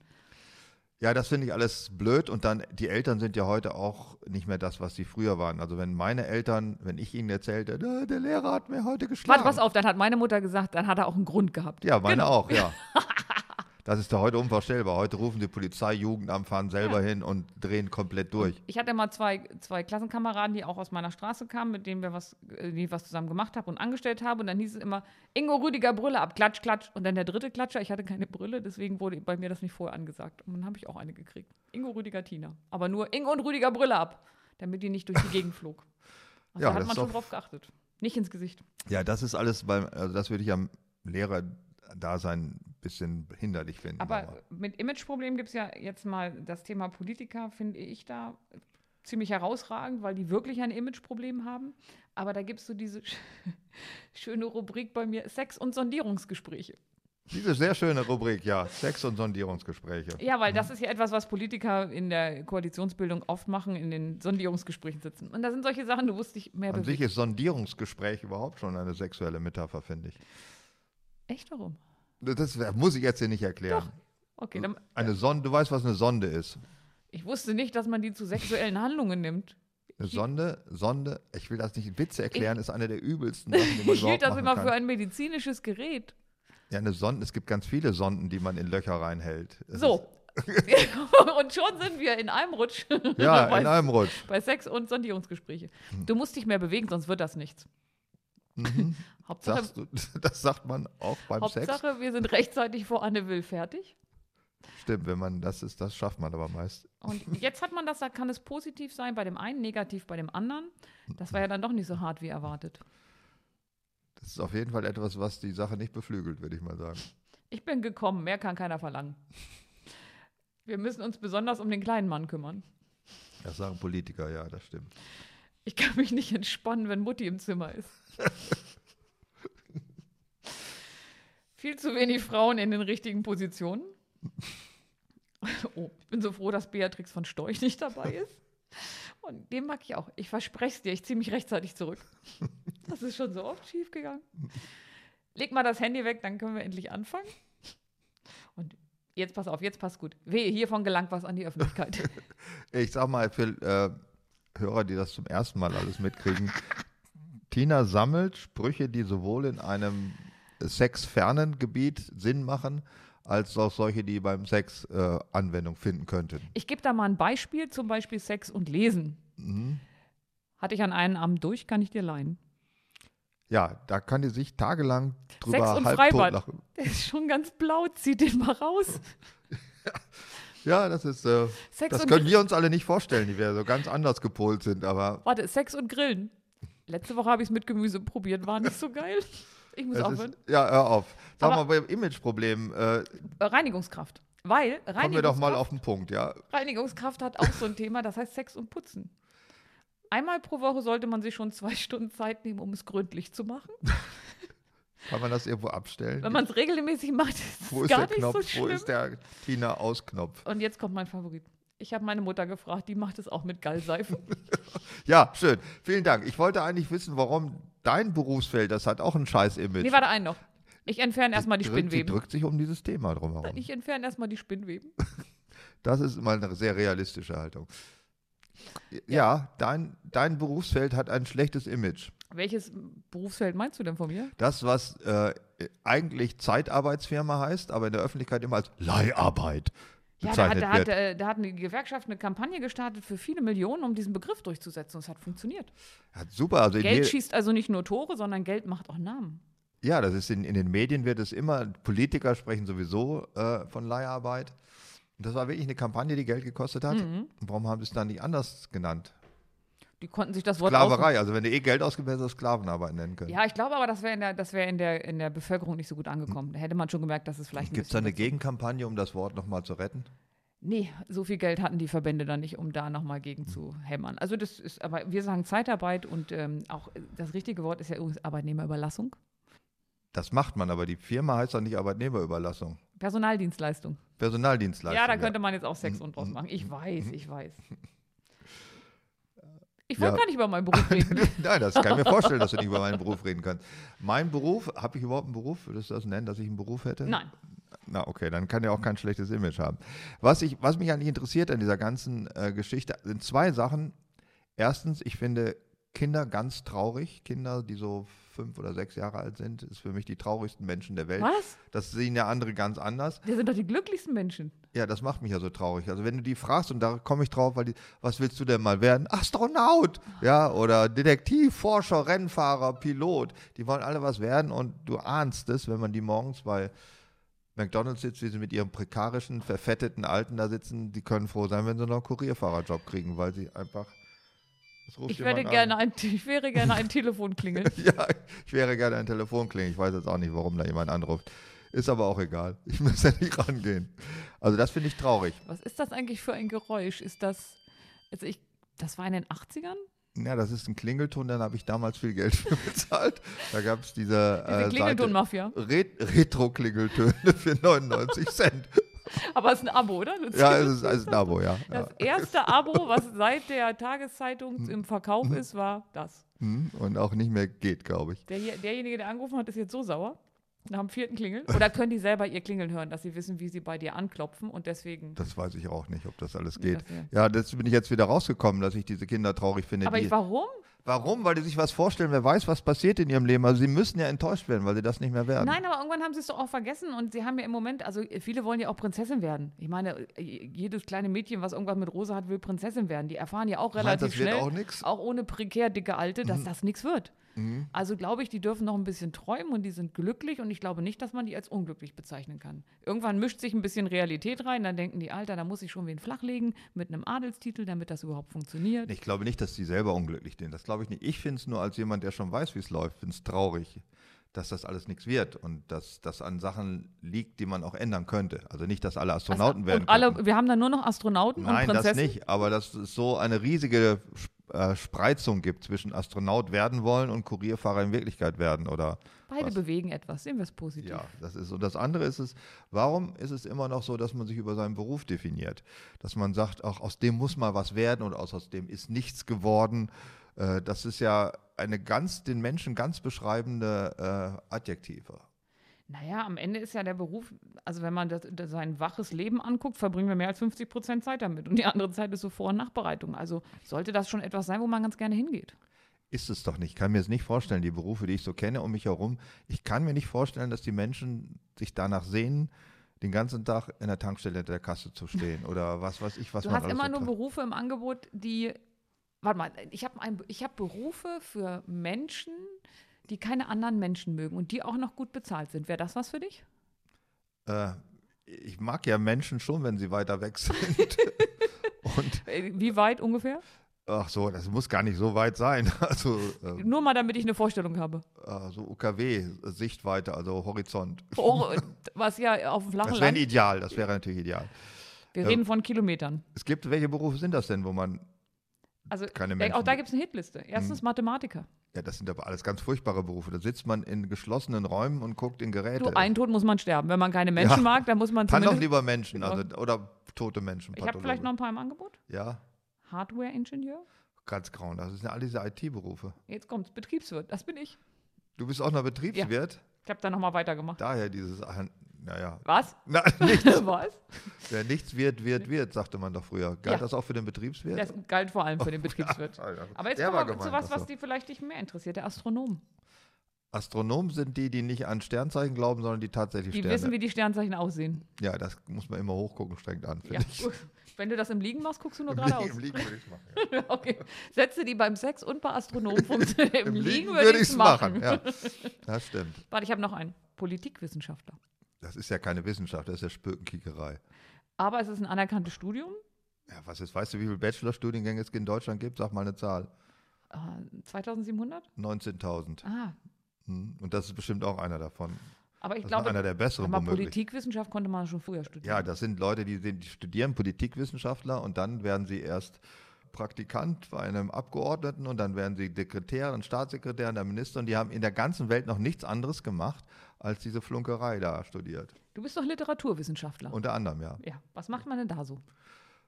Ja, das finde ich alles blöd und dann, die Eltern sind ja heute auch nicht mehr das, was sie früher waren. Also wenn meine Eltern, wenn ich ihnen erzählte, "Na, der Lehrer hat mir heute geschlagen. Warte, pass auf, dann hat meine Mutter gesagt, dann hat er auch einen Grund gehabt. Ja, meine Genau. auch, ja. Das ist ja heute unvorstellbar. Heute rufen die Polizei, Jugendamt, fahren selber hin und drehen komplett durch. Ich hatte mal zwei, zwei Klassenkameraden, die auch aus meiner Straße kamen, mit denen wir was, äh, die was zusammen gemacht habe und angestellt habe. Und dann hieß es immer, Ingo Rüdiger Brille ab, klatsch, klatsch. Und dann der dritte Klatscher, ich hatte keine Brille, deswegen wurde bei mir das nicht vorher angesagt. Und dann habe ich auch eine gekriegt. Ingo Rüdiger Tina. Aber nur Ingo und Rüdiger Brille ab, damit die nicht durch die Gegend flog. Also Ja, da hat man schon doch- drauf geachtet. Nicht ins Gesicht. Ja, das ist alles beim, also das würde ich am Lehrer-Dasein ein bisschen hinderlich finden. Aber mit Imageproblemen gibt es ja jetzt mal das Thema Politiker, finde ich da ziemlich herausragend, weil die wirklich ein Imageproblem haben. Aber da gibt es so diese sch- schöne Rubrik bei mir, Sex- und Sondierungsgespräche. Diese sehr schöne Rubrik, ja, Sex- und Sondierungsgespräche. Ja, weil das ist ja etwas, was Politiker in der Koalitionsbildung oft machen, in den Sondierungsgesprächen sitzen. Und da sind solche Sachen, du wusst dich mehr An sich bewegt. ist Sondierungsgespräch überhaupt schon eine sexuelle Metapher, finde ich. Echt, warum? Das muss ich jetzt hier nicht erklären. Okay, dann, Eine Sonde, du weißt, was eine Sonde ist. Ich wusste nicht, dass man die zu sexuellen Handlungen nimmt. Eine Sonde, Sonde, ich will das nicht in Witze erklären, ist eine der übelsten Sachen, die man Ich hielt das immer kann. für ein medizinisches Gerät. Ja, eine Sonde, es gibt ganz viele Sonden, die man in Löcher reinhält. Es So. und schon sind wir in einem Rutsch. Ja, bei, in einem Rutsch. bei Sex- und Sondierungsgespräche. Du musst dich mehr bewegen, sonst wird das nichts. Mhm. Hauptsache, Sagst du, das sagt man auch beim Sex. Hauptsache wir sind rechtzeitig vor Anne Will fertig. Stimmt, wenn man das ist, das schafft man aber meist. Und jetzt hat man das, da kann es positiv sein bei dem einen, negativ bei dem anderen. Das war ja dann doch nicht so hart wie erwartet. Das ist auf jeden Fall etwas, was die Sache nicht beflügelt, würde ich mal sagen. Ich bin gekommen, mehr kann keiner verlangen. Wir müssen uns besonders um den kleinen Mann kümmern. Das sagen Politiker, ja, das stimmt. Ich kann mich nicht entspannen, wenn Mutti im Zimmer ist. Viel zu wenig Frauen in den richtigen Positionen. Oh, ich bin so froh, dass Beatrix von Storch nicht dabei ist. Und den mag ich auch. Ich verspreche es dir, ich ziehe mich rechtzeitig zurück. Das ist schon so oft schief gegangen. Leg mal das Handy weg, dann können wir endlich anfangen. Und jetzt pass auf, jetzt passt gut. Wehe, hiervon gelangt was an die Öffentlichkeit. Ich sag mal für äh, Hörer, die das zum ersten Mal alles mitkriegen, Tina sammelt Sprüche, die sowohl in einem sexfernen Gebiet Sinn machen, als auch solche, die beim Sex äh, Anwendung finden könnten. Ich gebe da mal ein Beispiel, zum Beispiel Sex und Lesen. Mhm. Hatte ich an einem Abend durch, kann ich dir leihen. Ja, da kann die sich tagelang drüber Sex und halb Freibad. totlachen. Der ist schon ganz blau, zieh den mal raus. Ja, das ist, äh, Sex das können wir uns alle nicht vorstellen, die wir so ganz anders gepolt sind, aber Warte, Sex und Grillen. Letzte Woche habe ich es mit Gemüse probiert, war nicht so geil. Ich muss es aufhören. ist, ja, hör auf. Sag Aber- mal, beim Imageproblem, äh, Reinigungskraft. Weil kommen wir doch mal Reinigungskraft, auf den Punkt, ja. Reinigungskraft hat auch so ein Thema, das heißt Sex und Putzen. Einmal pro Woche sollte man sich schon zwei Stunden Zeit nehmen, um es gründlich zu machen. Kann man das irgendwo abstellen? Wenn man es regelmäßig macht, ist Wo es ist gar der nicht Knopf? so schlimm. Wo ist der Tina Ausknopf? Und jetzt kommt mein Favorit. Ich habe meine Mutter gefragt, die macht es auch mit Gallseife. Ja, schön. Vielen Dank. Ich wollte eigentlich wissen, warum dein Berufsfeld, das hat auch ein scheiß Image. nee, warte, einen noch. Ich entferne erstmal die sie Spinnweben. drückt sich um dieses Thema drumherum. Ich entferne erstmal die Spinnweben. Das ist mal eine sehr realistische Haltung. Ja, dein, dein Berufsfeld hat ein schlechtes Image. Welches Berufsfeld meinst du denn von mir? Das, was äh, eigentlich Zeitarbeitsfirma heißt, aber in der Öffentlichkeit immer als Leiharbeit Ja, da hat, bezeichnet da, hat, äh, da hat eine Gewerkschaft eine Kampagne gestartet für viele Millionen, um diesen Begriff durchzusetzen. Und es hat funktioniert. Ja, super, also Geld schießt also nicht nur Tore, sondern Geld macht auch Namen. Ja, das ist in, in den Medien wird es immer, Politiker sprechen sowieso äh, von Leiharbeit. Und das war wirklich eine Kampagne, die Geld gekostet hat. Mhm. Und warum haben sie es dann nicht anders genannt? Die konnten sich das Wort Sklaverei, also wenn du eh Geld ausgibst, hättest du Sklavenarbeit nennen können. Ja, ich glaube aber, das wäre in, der, das wär in, der, in der Bevölkerung nicht so gut angekommen. Da hätte man schon gemerkt, dass es vielleicht Gibt es da eine Gegenkampagne, um das Wort nochmal zu retten? Nee, so viel Geld hatten die Verbände da nicht, um da nochmal Hm. gegen zu hämmern. Also das ist, aber wir sagen Zeitarbeit und ähm, auch äh, das richtige Wort ist ja übrigens Arbeitnehmerüberlassung. Das macht man, aber die Firma heißt doch nicht Arbeitnehmerüberlassung. Personaldienstleistung. Personaldienstleistung. Ja, da könnte man jetzt auch Sex Mhm, und draus mhm, machen. Ich weiß, ich weiß. Ich Ja. wollte gar nicht über meinen Beruf reden. Nein, das kann ich mir vorstellen, dass du nicht über meinen Beruf reden kannst. Mein Beruf, habe ich überhaupt einen Beruf? Würdest du das nennen, dass ich einen Beruf hätte? Nein. Na, okay, dann kann er auch kein schlechtes Image haben. Was, ich, was mich eigentlich interessiert an dieser ganzen äh, Geschichte sind zwei Sachen. Erstens, ich finde Kinder ganz traurig. Kinder, die so fünf oder sechs Jahre alt sind, ist für mich die traurigsten Menschen der Welt. Was? Das sehen ja andere ganz anders. Wir sind doch die glücklichsten Menschen. Ja, das macht mich ja so traurig. Also wenn du die fragst, und da komme ich drauf, weil die, was willst du denn mal werden? Astronaut, ja, oder Detektiv, Forscher, Rennfahrer, Pilot. Die wollen alle was werden und du ahnst es, wenn man die morgens bei McDonalds sitzt, wie sie mit ihrem prekarischen, verfetteten Alten da sitzen, die können froh sein, wenn sie noch einen Kurierfahrerjob kriegen, weil sie einfach. Ich, jemand gerne ein, ich wäre gerne ein Telefon klingeln. Ja, ich wäre gerne ein Telefon klingeln. Ich weiß jetzt auch nicht, warum da jemand anruft. Ist aber auch egal. Ich muss ja nicht rangehen. Also das finde ich traurig. Was ist das eigentlich für ein Geräusch? Ist das, also ich, das war in den 80ern? Ja, das ist ein Klingelton, dann habe ich damals viel Geld für bezahlt. Da gab es diese, Diese äh, Klingeltonmafia. Re Retro-Klingeltöne für 99 Cent. Aber es ist ein Abo, oder? Das Ja, es ist, es ist ein Abo, ja. Das erste Abo, was seit der Tageszeitung im Verkauf ist, war das. Hm, Und auch nicht mehr geht, glaube ich. Der derjenige, der angerufen hat, ist jetzt so sauer. Nach dem vierten Klingeln? Oder können die selber ihr Klingeln hören, dass sie wissen, wie sie bei dir anklopfen und deswegen. Das weiß ich auch nicht, ob das alles geht. das wär- Ja, das bin ich jetzt wieder rausgekommen, dass ich diese Kinder traurig finde. Aber ich, warum? warum? Weil die sich was vorstellen, wer weiß, was passiert in ihrem Leben. Also sie müssen ja enttäuscht werden, weil sie das nicht mehr werden. Nein, aber irgendwann haben sie es doch auch vergessen und sie haben ja im Moment, also viele wollen ja auch Prinzessin werden. Ich meine, jedes kleine Mädchen, was irgendwas mit Rosa hat, will Prinzessin werden. Die erfahren ja auch Meint, relativ das wird schnell, auch nix? Mhm. auch ohne prekär dicke Alte, dass das nichts wird. Also glaube ich, die dürfen noch ein bisschen träumen und die sind glücklich und ich glaube nicht, dass man die als unglücklich bezeichnen kann. Irgendwann mischt sich ein bisschen Realität rein, dann denken die, Alter, da muss ich schon wen flachlegen mit einem Adelstitel, damit das überhaupt funktioniert. Ich glaube nicht, dass die selber unglücklich sind. Das glaube ich nicht. Ich finde es nur als jemand, der schon weiß, wie es läuft, finde es traurig, dass das alles nichts wird und dass das an Sachen liegt, die man auch ändern könnte. Also nicht, dass alle Astronauten werden. und alle, wir haben dann nur noch Astronauten Nein, und das Prinzessin. nicht. Aber dass es so eine riesige äh, Spreizung gibt zwischen Astronaut werden wollen und Kurierfahrer in Wirklichkeit werden. Oder Beide was? bewegen etwas, sehen wir es positiv. Ja, das ist. Und das andere ist es, warum ist es immer noch so, dass man sich über seinen Beruf definiert? Dass man sagt, auch aus dem muss mal was werden und aus, aus dem ist nichts geworden. Äh, das ist ja eine ganz, den Menschen ganz beschreibende äh, Adjektive. Naja, am Ende ist ja der Beruf, also wenn man das, das sein waches Leben anguckt, verbringen wir mehr als 50 Prozent Zeit damit. Und die andere Zeit ist so Vor- und Nachbereitung. Also sollte das schon etwas sein, wo man ganz gerne hingeht. Ist es doch nicht. Ich kann mir es nicht vorstellen, die Berufe, die ich so kenne um mich herum. Ich kann mir nicht vorstellen, dass die Menschen sich danach sehnen, den ganzen Tag in der Tankstelle hinter der Kasse zu stehen oder was weiß ich, was Du man hast alles immer so nur treibt. Berufe im Angebot, die, warte mal, ich habe hab Berufe für Menschen, die keine anderen Menschen mögen und die auch noch gut bezahlt sind. Wäre das was für dich? Äh, ich mag ja Menschen schon, wenn sie weiter weg sind. Und Äh, Wie weit ungefähr? ach so, das muss gar nicht so weit sein. Also äh, Nur mal, damit ich eine Vorstellung habe. äh, so UKW, Sichtweite, also Horizont. Oh, was ja auf dem flachen Das wäre ideal, das wäre natürlich ideal. Wir Ja. reden von Kilometern. Es gibt, welche Berufe sind das denn, wo man, Also Keine äh, Menschen. Auch da gibt es eine Hitliste. Erstens Mathematiker. ja, das sind aber alles ganz furchtbare Berufe. Da sitzt man in geschlossenen Räumen und guckt in Geräte. Du, einen Tod muss man sterben. Wenn man keine Menschen Ja. mag, dann muss man Kann doch lieber Menschen, also, oder tote Menschen. Ich habe vielleicht noch ein paar im Angebot. Ja, Hardware-Ingenieur. ganz grauen. Das sind ja all diese IT-Berufe. Jetzt kommt's, Betriebswirt. Das bin ich. Du bist auch noch Betriebswirt. Ich habe da nochmal weitergemacht. Daher dieses, naja, Was? na, nichts, Was? wer nichts wird, wird, wird, sagte man doch früher. Galt Ja. das auch für den Betriebswirt? Das galt vor allem für den Betriebswirt. Aber jetzt Der kommen wir zu was, was so. die vielleicht dich mehr interessiert, der Astronom. Astronomen sind die, die nicht an Sternzeichen glauben, sondern die tatsächlich Die Sterne. wissen, wie die Sternzeichen aussehen. ja, das muss man immer hochgucken, strengt an, Ja. finde ich. gut. Wenn du das im Liegen machst, guckst du nur geradeaus. Liegen, Im Liegen würde ich es machen. Ja. Okay. Sätze, die beim Sex und bei Astronomen funktionieren. Im, Im Liegen, würde würde ich ich es es machen. machen. Ja, das stimmt. Warte, ich habe noch einen. Politikwissenschaftler. Das ist ja keine Wissenschaft, das ist ja Spökenkickerei. Aber es ist ein anerkanntes Studium. Ja, was ist, weißt du, wie viele Bachelorstudiengänge es in Deutschland gibt? Sag mal eine Zahl. Äh, 2700? 19.000. Ah, Hm. Und das ist bestimmt auch einer davon. aber ich Das glaube, einer der besseren aber. Politikwissenschaft konnte man schon früher studieren. Ja, das sind Leute, die, die studieren Politikwissenschaftler und dann werden sie erst Praktikant bei einem Abgeordneten und dann werden sie Sekretär und Staatssekretär und der Minister und die haben in der ganzen Welt noch nichts anderes gemacht, als diese Flunkerei da studiert. Du bist doch Literaturwissenschaftler. Unter anderem, ja. ja, was macht man denn da so?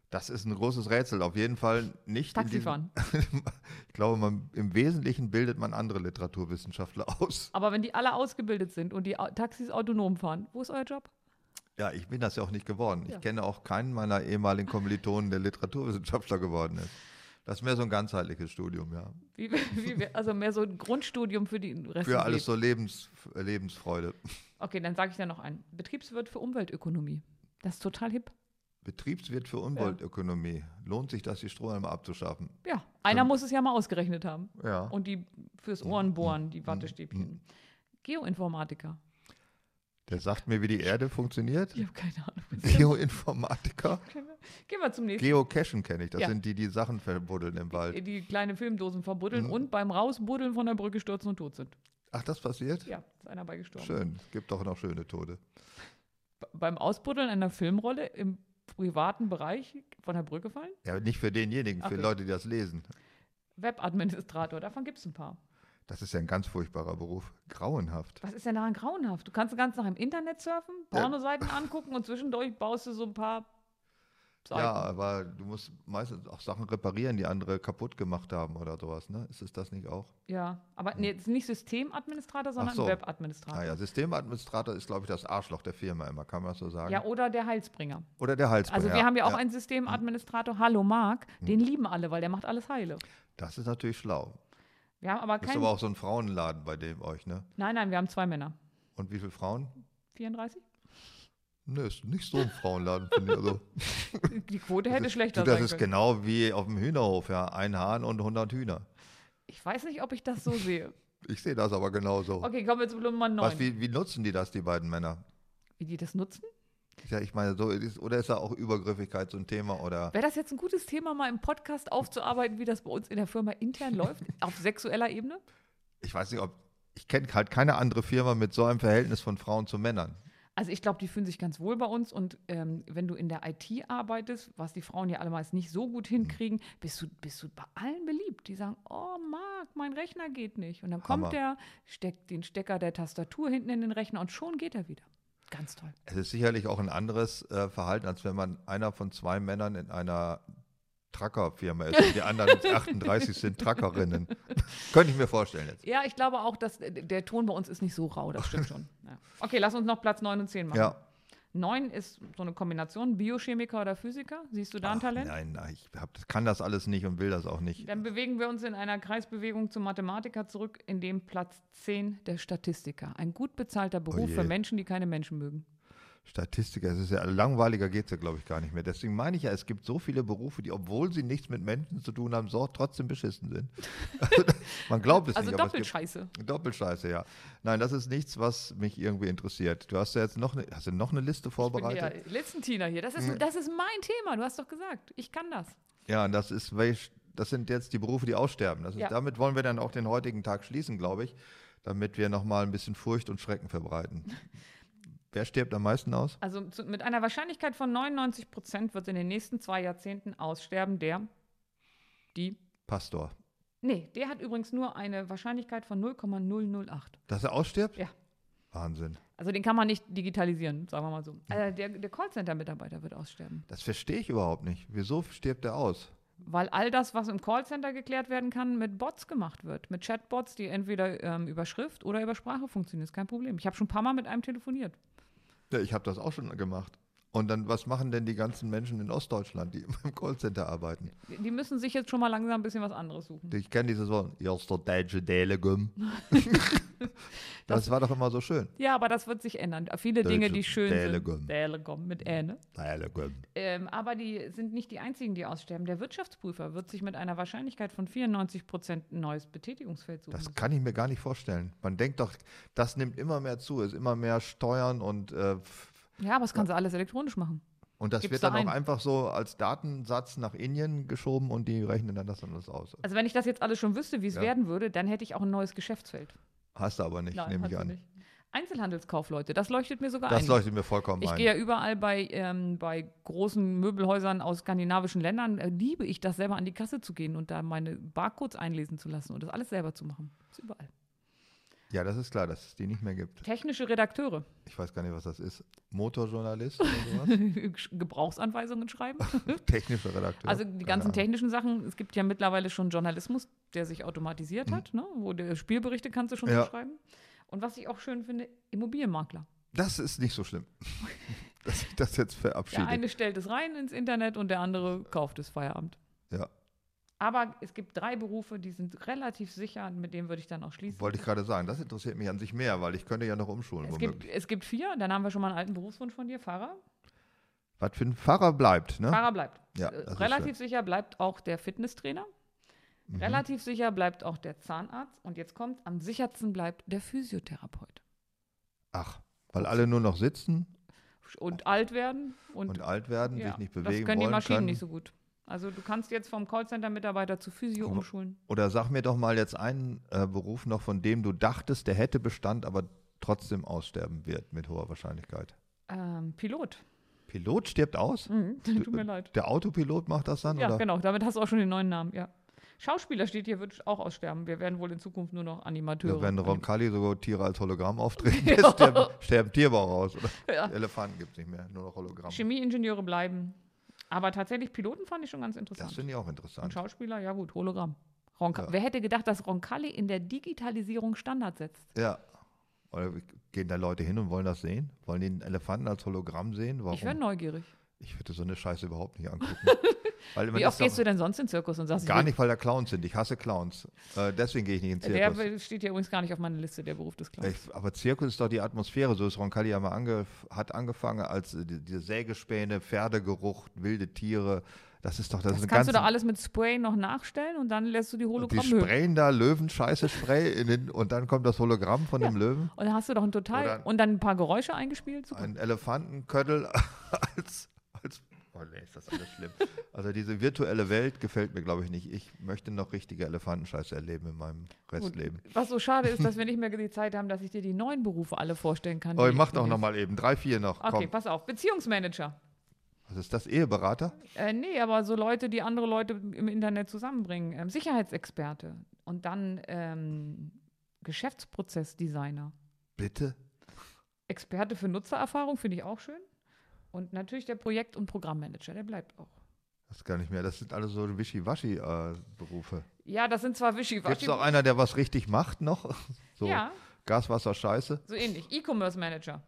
Das ist ein großes Rätsel. Auf jeden Fall nicht Taxifahren. Ich glaube, man, im Wesentlichen bildet man andere Literaturwissenschaftler aus. Aber wenn die alle ausgebildet sind und die Taxis autonom fahren, wo ist euer Job? Ja, ich bin das ja auch nicht geworden. Ja. Ich kenne auch keinen meiner ehemaligen Kommilitonen, der Literaturwissenschaftler geworden ist. Das ist mehr so ein ganzheitliches Studium, ja. Wie, wie, also mehr so ein Grundstudium für die Rest Für alles so Lebens, Lebensfreude. Okay, dann sage ich dir noch einen. Betriebswirt für Umweltökonomie. Das ist total hip. Betriebswirt für Umweltökonomie. Lohnt sich das, die Strohhalme abzuschaffen? Ja, einer muss es ja mal ausgerechnet haben. Ja. Und die fürs Ohrenbohren, die Wattestäbchen. Geoinformatiker. Der sagt mir, wie die Erde funktioniert. Ich habe keine Ahnung. Geoinformatiker. Gehen wir zum nächsten. Geocachen kenne ich. Das Ja. sind die, die Sachen verbuddeln im Wald. Die kleine Filmdosen verbuddeln Mhm. und beim Rausbuddeln von der Brücke stürzen und tot sind. Ach, das passiert? Ja, ist einer bei gestorben. Schön. Es gibt doch noch schöne Tode. Beim Ausbuddeln einer Filmrolle im privaten Bereich von der Brücke fallen? Ja, nicht für denjenigen, für Okay. Leute, die das lesen. Webadministrator, davon gibt es ein paar. Das ist ja ein ganz furchtbarer Beruf. Grauenhaft. Was ist denn daran grauenhaft? Du kannst ganz nach im Internet surfen, Ja. Pornoseiten angucken und zwischendurch baust du so ein paar Seiten. Ja, aber du musst meistens auch Sachen reparieren, die andere kaputt gemacht haben oder sowas, ne? Ist es das nicht auch? Ja, aber nee, ist nicht Systemadministrator, sondern so. Webadministrator. Ah ja, Systemadministrator ist, glaube ich, das Arschloch der Firma immer, kann man das so sagen? Ja, oder der Heilsbringer. Oder der Halsbringer. Also wir haben ja auch ja. einen Systemadministrator, Hallo Marc, den lieben alle, weil der macht alles heile. Das ist natürlich schlau. Wir haben aber Das ist aber auch so ein Frauenladen bei dem euch, ne? Nein, nein, wir haben zwei Männer. Und wie viele Frauen? 34? Ne, ist nicht so ein Frauenladen, finde ich. Also, Die Quote hätte das, schlechter du, das sein ist können. genau wie auf dem Hühnerhof, ja. Ein Hahn und 100 Hühner. Ich weiß nicht, ob ich das so sehe. Ich sehe das aber genauso. Okay, kommen wir zu Nummer 9. Was, wie, wie nutzen die das, die beiden Männer? Wie die das nutzen? Ja, ich meine, so ist, oder ist da auch Übergriffigkeit so ein Thema? Oder Wäre das jetzt ein gutes Thema, mal im Podcast aufzuarbeiten, wie das bei uns in der Firma intern läuft, auf sexueller Ebene? ich weiß nicht, ob. Ich kenne halt keine andere Firma mit so einem Verhältnis von Frauen zu Männern. Also ich glaube, die fühlen sich ganz wohl bei uns und ähm, wenn du in der IT arbeitest, was die Frauen ja alle meist nicht so gut hinkriegen, bist du, bist du bei allen beliebt. Die sagen, oh Marc, mein Rechner geht nicht. Und dann Hammer. kommt der, steckt den Stecker der Tastatur hinten in den Rechner und schon geht er wieder. Ganz toll. Es ist sicherlich auch ein anderes äh, Verhalten, als wenn man einer von zwei Männern in einer Truckerfirma ist und die anderen 38 sind Truckerinnen. Könnte ich mir vorstellen jetzt. Ja, ich glaube auch, dass äh, der Ton bei uns ist nicht so rau, das stimmt schon. Ja. Okay, lass uns noch Platz 9 und 10 machen. Ja. 9 ist so eine Kombination, Biochemiker oder Physiker. Siehst du da ein Ach, Talent? Nein, nein, ich hab, kann das alles nicht und will das auch nicht. Dann bewegen wir uns in einer Kreisbewegung zum Mathematiker zurück, in dem Platz 10 der Statistiker. Ein gut bezahlter Beruf je. für Menschen, die keine Menschen mögen. Statistiker, es ist ja langweiliger geht es ja, glaube ich, gar nicht mehr. Deswegen meine ich ja, es gibt so viele Berufe, die, obwohl sie nichts mit Menschen zu tun haben, so trotzdem beschissen sind. Also, man glaubt es Also nicht, gibt Doppelscheiße. Doppelscheiße, ja. Nein, das ist nichts, was mich irgendwie interessiert. Du hast ja jetzt noch eine, hast du noch eine Liste Ich bin vorbereitet? ja hier. Das ist, das ist mein Thema. Du hast doch gesagt, ich kann das. Ja, und das ist, das sind jetzt die Berufe, die aussterben. Ist, Ja. Damit wollen wir dann auch den heutigen Tag schließen, glaube ich, damit wir nochmal ein bisschen Furcht und Schrecken verbreiten. Wer stirbt am meisten aus? Also zu, mit einer Wahrscheinlichkeit von 99 Prozent wird in den nächsten zwei Jahrzehnten aussterben der, die. Pastor. Nee, der hat übrigens nur eine Wahrscheinlichkeit von 0,008. Dass er ausstirbt? Ja. Wahnsinn. Also den kann man nicht digitalisieren, sagen wir mal so. Äh, der der Callcenter-Mitarbeiter wird aussterben. Das verstehe ich überhaupt nicht. Wieso stirbt er aus? Weil all das, was im Callcenter geklärt werden kann, mit Bots gemacht wird. Mit Chatbots, die entweder ähm, über Schrift oder über Sprache funktionieren. Ist kein Problem. Ich habe schon ein paar Mal mit einem telefoniert. Ja, ich habe das auch schon gemacht. Und dann, was machen denn die ganzen Menschen in Ostdeutschland, die im Callcenter arbeiten? Die, müssen sich jetzt schon mal langsam ein bisschen was anderes suchen. Ich kenne dieses Wort, erster deutsche Delegum. das war doch immer so schön. Ja, aber das wird sich ändern. Viele Dinge, die schön Telekom. sind. Telekom mit Ä, ne? Delegum. Ähm, aber die sind nicht die einzigen, die aussterben. Der Wirtschaftsprüfer wird sich mit einer Wahrscheinlichkeit von 94 Prozent ein neues Betätigungsfeld suchen. Das kann ich mir gar nicht vorstellen. Man denkt doch, das nimmt immer mehr zu, ist immer mehr Steuern und, äh, Ja, aber das kann sie alles elektronisch machen. und das Gib's wird da dann ein. auch einfach so als Datensatz nach Indien geschoben und die rechnen dann das alles aus. Also wenn ich das jetzt alles schon wüsste, wie es Ja. werden würde, dann hätte ich auch ein neues Geschäftsfeld. Hast du aber nicht, nehme hat ich an. nicht. Einzelhandelskaufleute, das leuchtet mir sogar Das ein. leuchtet mir vollkommen Ich ein. gehe ja überall bei, ähm, bei großen Möbelhäusern aus skandinavischen Ländern, äh, liebe ich das selber an die Kasse zu gehen und da meine Barcodes einlesen zu lassen und das alles selber zu machen. Das ist überall. Ja, das ist klar, dass es die nicht mehr gibt. Technische Redakteure, Ich weiß gar nicht, was das ist. Motorjournalist oder sowas? Gebrauchsanweisungen schreiben. Technischer Redakteur. Also die ganzen technischen Sachen, es gibt ja mittlerweile schon Journalismus, der sich automatisiert hat, ne? wo der Spielberichte kannst du schon Mhm. Ja. so schreiben. Und was ich auch schön finde, Immobilienmakler. Das ist nicht so schlimm, dass ich das jetzt Der verabschiede. eine stellt es rein ins Internet und der andere kauft es Feierabend. Ja, Aber es gibt drei Berufe, die sind relativ sicher, mit denen würde ich dann auch schließen. wollte ich gerade sagen. Das interessiert mich an sich mehr, weil ich könnte ja noch umschulen. es, gibt, es gibt vier, dann haben wir schon mal einen alten Berufswunsch von dir, Fahrer. Was für ein Pfarrer bleibt, ne? Fahrer bleibt. Ja, Äh, Relativ sicher bleibt auch der Fitnesstrainer. Mhm. Relativ sicher bleibt auch der Zahnarzt. Und jetzt kommt, am sichersten bleibt der Physiotherapeut. Ach, weil alle nur noch sitzen Und alt werden und, und alt werden, ja, sich nicht das bewegen können die wollen Maschinen können. nicht so gut. Also du kannst jetzt vom Callcenter-Mitarbeiter zu Physio umschulen. Oder sag mir doch mal jetzt einen äh, Beruf noch, von dem du dachtest, der hätte Bestand, aber trotzdem aussterben wird mit hoher Wahrscheinlichkeit. Ähm, Pilot. Pilot stirbt aus? Mhm. Tut mir leid. Der Autopilot macht das dann? Ja, oder? genau. Damit hast du auch schon den neuen Namen, ja. Schauspieler steht hier, wird auch aussterben. Wir werden wohl in Zukunft nur noch Animateure. Ja, wenn Anim- Roncalli sogar Tiere als Hologramm auftreten, Ja. sterben, sterben Tierbau raus. Ja. Elefanten gibt es nicht mehr, nur noch Hologramm. Chemieingenieure bleiben. Aber tatsächlich, Piloten fand ich schon ganz Das interessant. finde ich auch Und interessant. Schauspieler, ja gut, Hologramm. Ronca Ja. Wer hätte gedacht, dass Roncalli in der Digitalisierung Standard setzt? Ja. Oder gehen da Leute hin und wollen das sehen? Wollen den Elefanten als Hologramm sehen? Warum? Ich wäre neugierig. Ich würde so eine Scheiße überhaupt nicht angucken. Wie oft gehst du denn sonst in den Zirkus und sagst, Gar nicht, weil da Clowns sind. Ich hasse Clowns. Äh, deswegen gehe ich nicht in den Der Zirkus. steht ja übrigens gar nicht auf meiner Liste, der Beruf des Clowns. Ich, aber Zirkus ist doch die Atmosphäre. So ist Roncalli ja mal ange, hat angefangen als äh, die, diese Sägespäne, Pferdegeruch, wilde Tiere. Das ist doch das, Das ist kannst du da alles mit Spray noch nachstellen und dann lässt du die Die Hologramme. sprayen da Löwenscheiße-Spray in den, und dann kommt das Hologramm von dem Löwen. Und dann hast du doch ein total Oder- und dann ein paar Geräusche eingespielt. Super. Ein Elefantenköttel als. Oh nee, ist das alles schlimm. Also diese virtuelle Welt gefällt mir, glaube ich, nicht. Ich möchte noch richtige Elefantenscheiße erleben in meinem Restleben. Was so schade ist, dass wir nicht mehr die Zeit haben, dass ich dir die neuen Berufe alle vorstellen kann. Oh, ich mach doch wir- noch mal eben. Drei, vier noch. Okay, Komm. pass auf. Beziehungsmanager. Was ist das? Eheberater? Äh, nee, aber so Leute, die andere Leute im Internet zusammenbringen. Ähm, Sicherheitsexperte. Und dann ähm, Geschäftsprozessdesigner. Bitte? Experte für Nutzererfahrung finde ich auch schön. Und natürlich der Projekt- und Programmmanager, der bleibt auch. Das gar nicht mehr. Das sind alles so Wischiwaschi-Berufe. Ja, das sind zwar Gibt es wischiwaschi. noch einer, der was richtig macht noch? So Ja, Gas, Wasser, Scheiße? so ähnlich. E-Commerce Manager.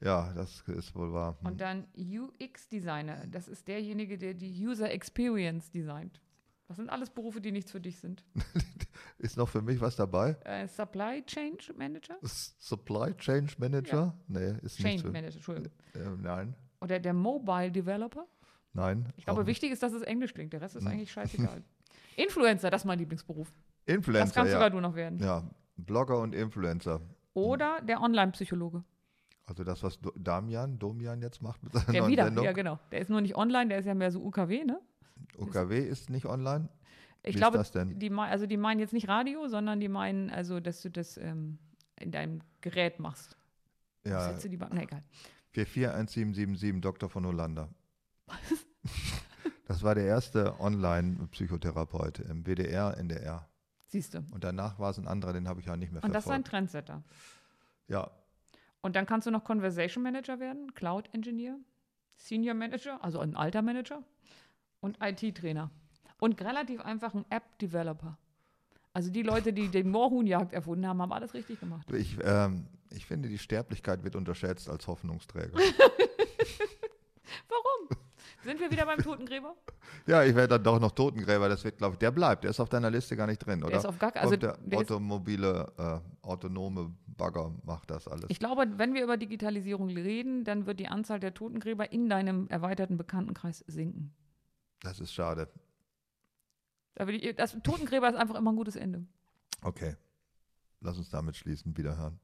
Ja, das ist wohl wahr. Hm. Und dann UX-Designer. Das ist derjenige, der die User Experience designt. Das sind alles Berufe, die nichts für dich sind. Ist noch für mich was dabei? Äh, Supply Chain Manager? S- Supply Change Manager? Nee, ist nicht Chain so. Manager, Entschuldigung. Äh, nein, Oder der Mobile Developer? nein. Ich glaube, wichtig ist, dass es Englisch klingt. Der Rest ist Hm. eigentlich scheißegal. Influencer, das ist mein Lieblingsberuf. Influencer, Das kannst ja. sogar du noch werden. Ja, Blogger und Influencer. Oder der Online-Psychologe. Also das, was Damian, Domian jetzt macht mit seiner Der neuen wieder, Sendung. ja genau. Der ist nur nicht online, der ist ja mehr so UKW, ne? UKW ist nicht online. Ich Wie glaube, ist das denn? Die, also die meinen jetzt nicht Radio, sondern die meinen, also, dass du das ähm, in deinem Gerät machst. Ja, Setze die Bank, na egal. 441777, Dr. von Hollander. Das war der erste Online-Psychotherapeut im WDR, NDR. Siehst du. Und danach war es ein anderer, den habe ich ja nicht mehr Und das ist ein verfolgt. Trendsetter. Ja, Und dann kannst du noch Conversation Manager werden, Cloud Engineer, Senior Manager, also ein alter Manager und IT-Trainer. Und relativ einfach ein App-Developer. Also die Leute, die den Moorhuhnjagd erfunden haben, haben alles richtig gemacht. ich, ähm, ich finde, die Sterblichkeit wird unterschätzt als Hoffnungsträger. Warum? Sind wir wieder beim Totengräber? ja, ich werde dann doch noch Totengräber, das wird, glaube ich, der bleibt. Der ist auf deiner Liste gar nicht drin, oder? Der ist auf gar also der der automobile, äh, autonome Bagger macht das alles. Ich glaube, wenn wir über Digitalisierung reden, dann wird die Anzahl der Totengräber in deinem erweiterten Bekanntenkreis sinken. das ist schade. Da ich, das Totengräber ist einfach immer ein gutes Ende. Okay. Lass uns damit schließen. Wiederhören.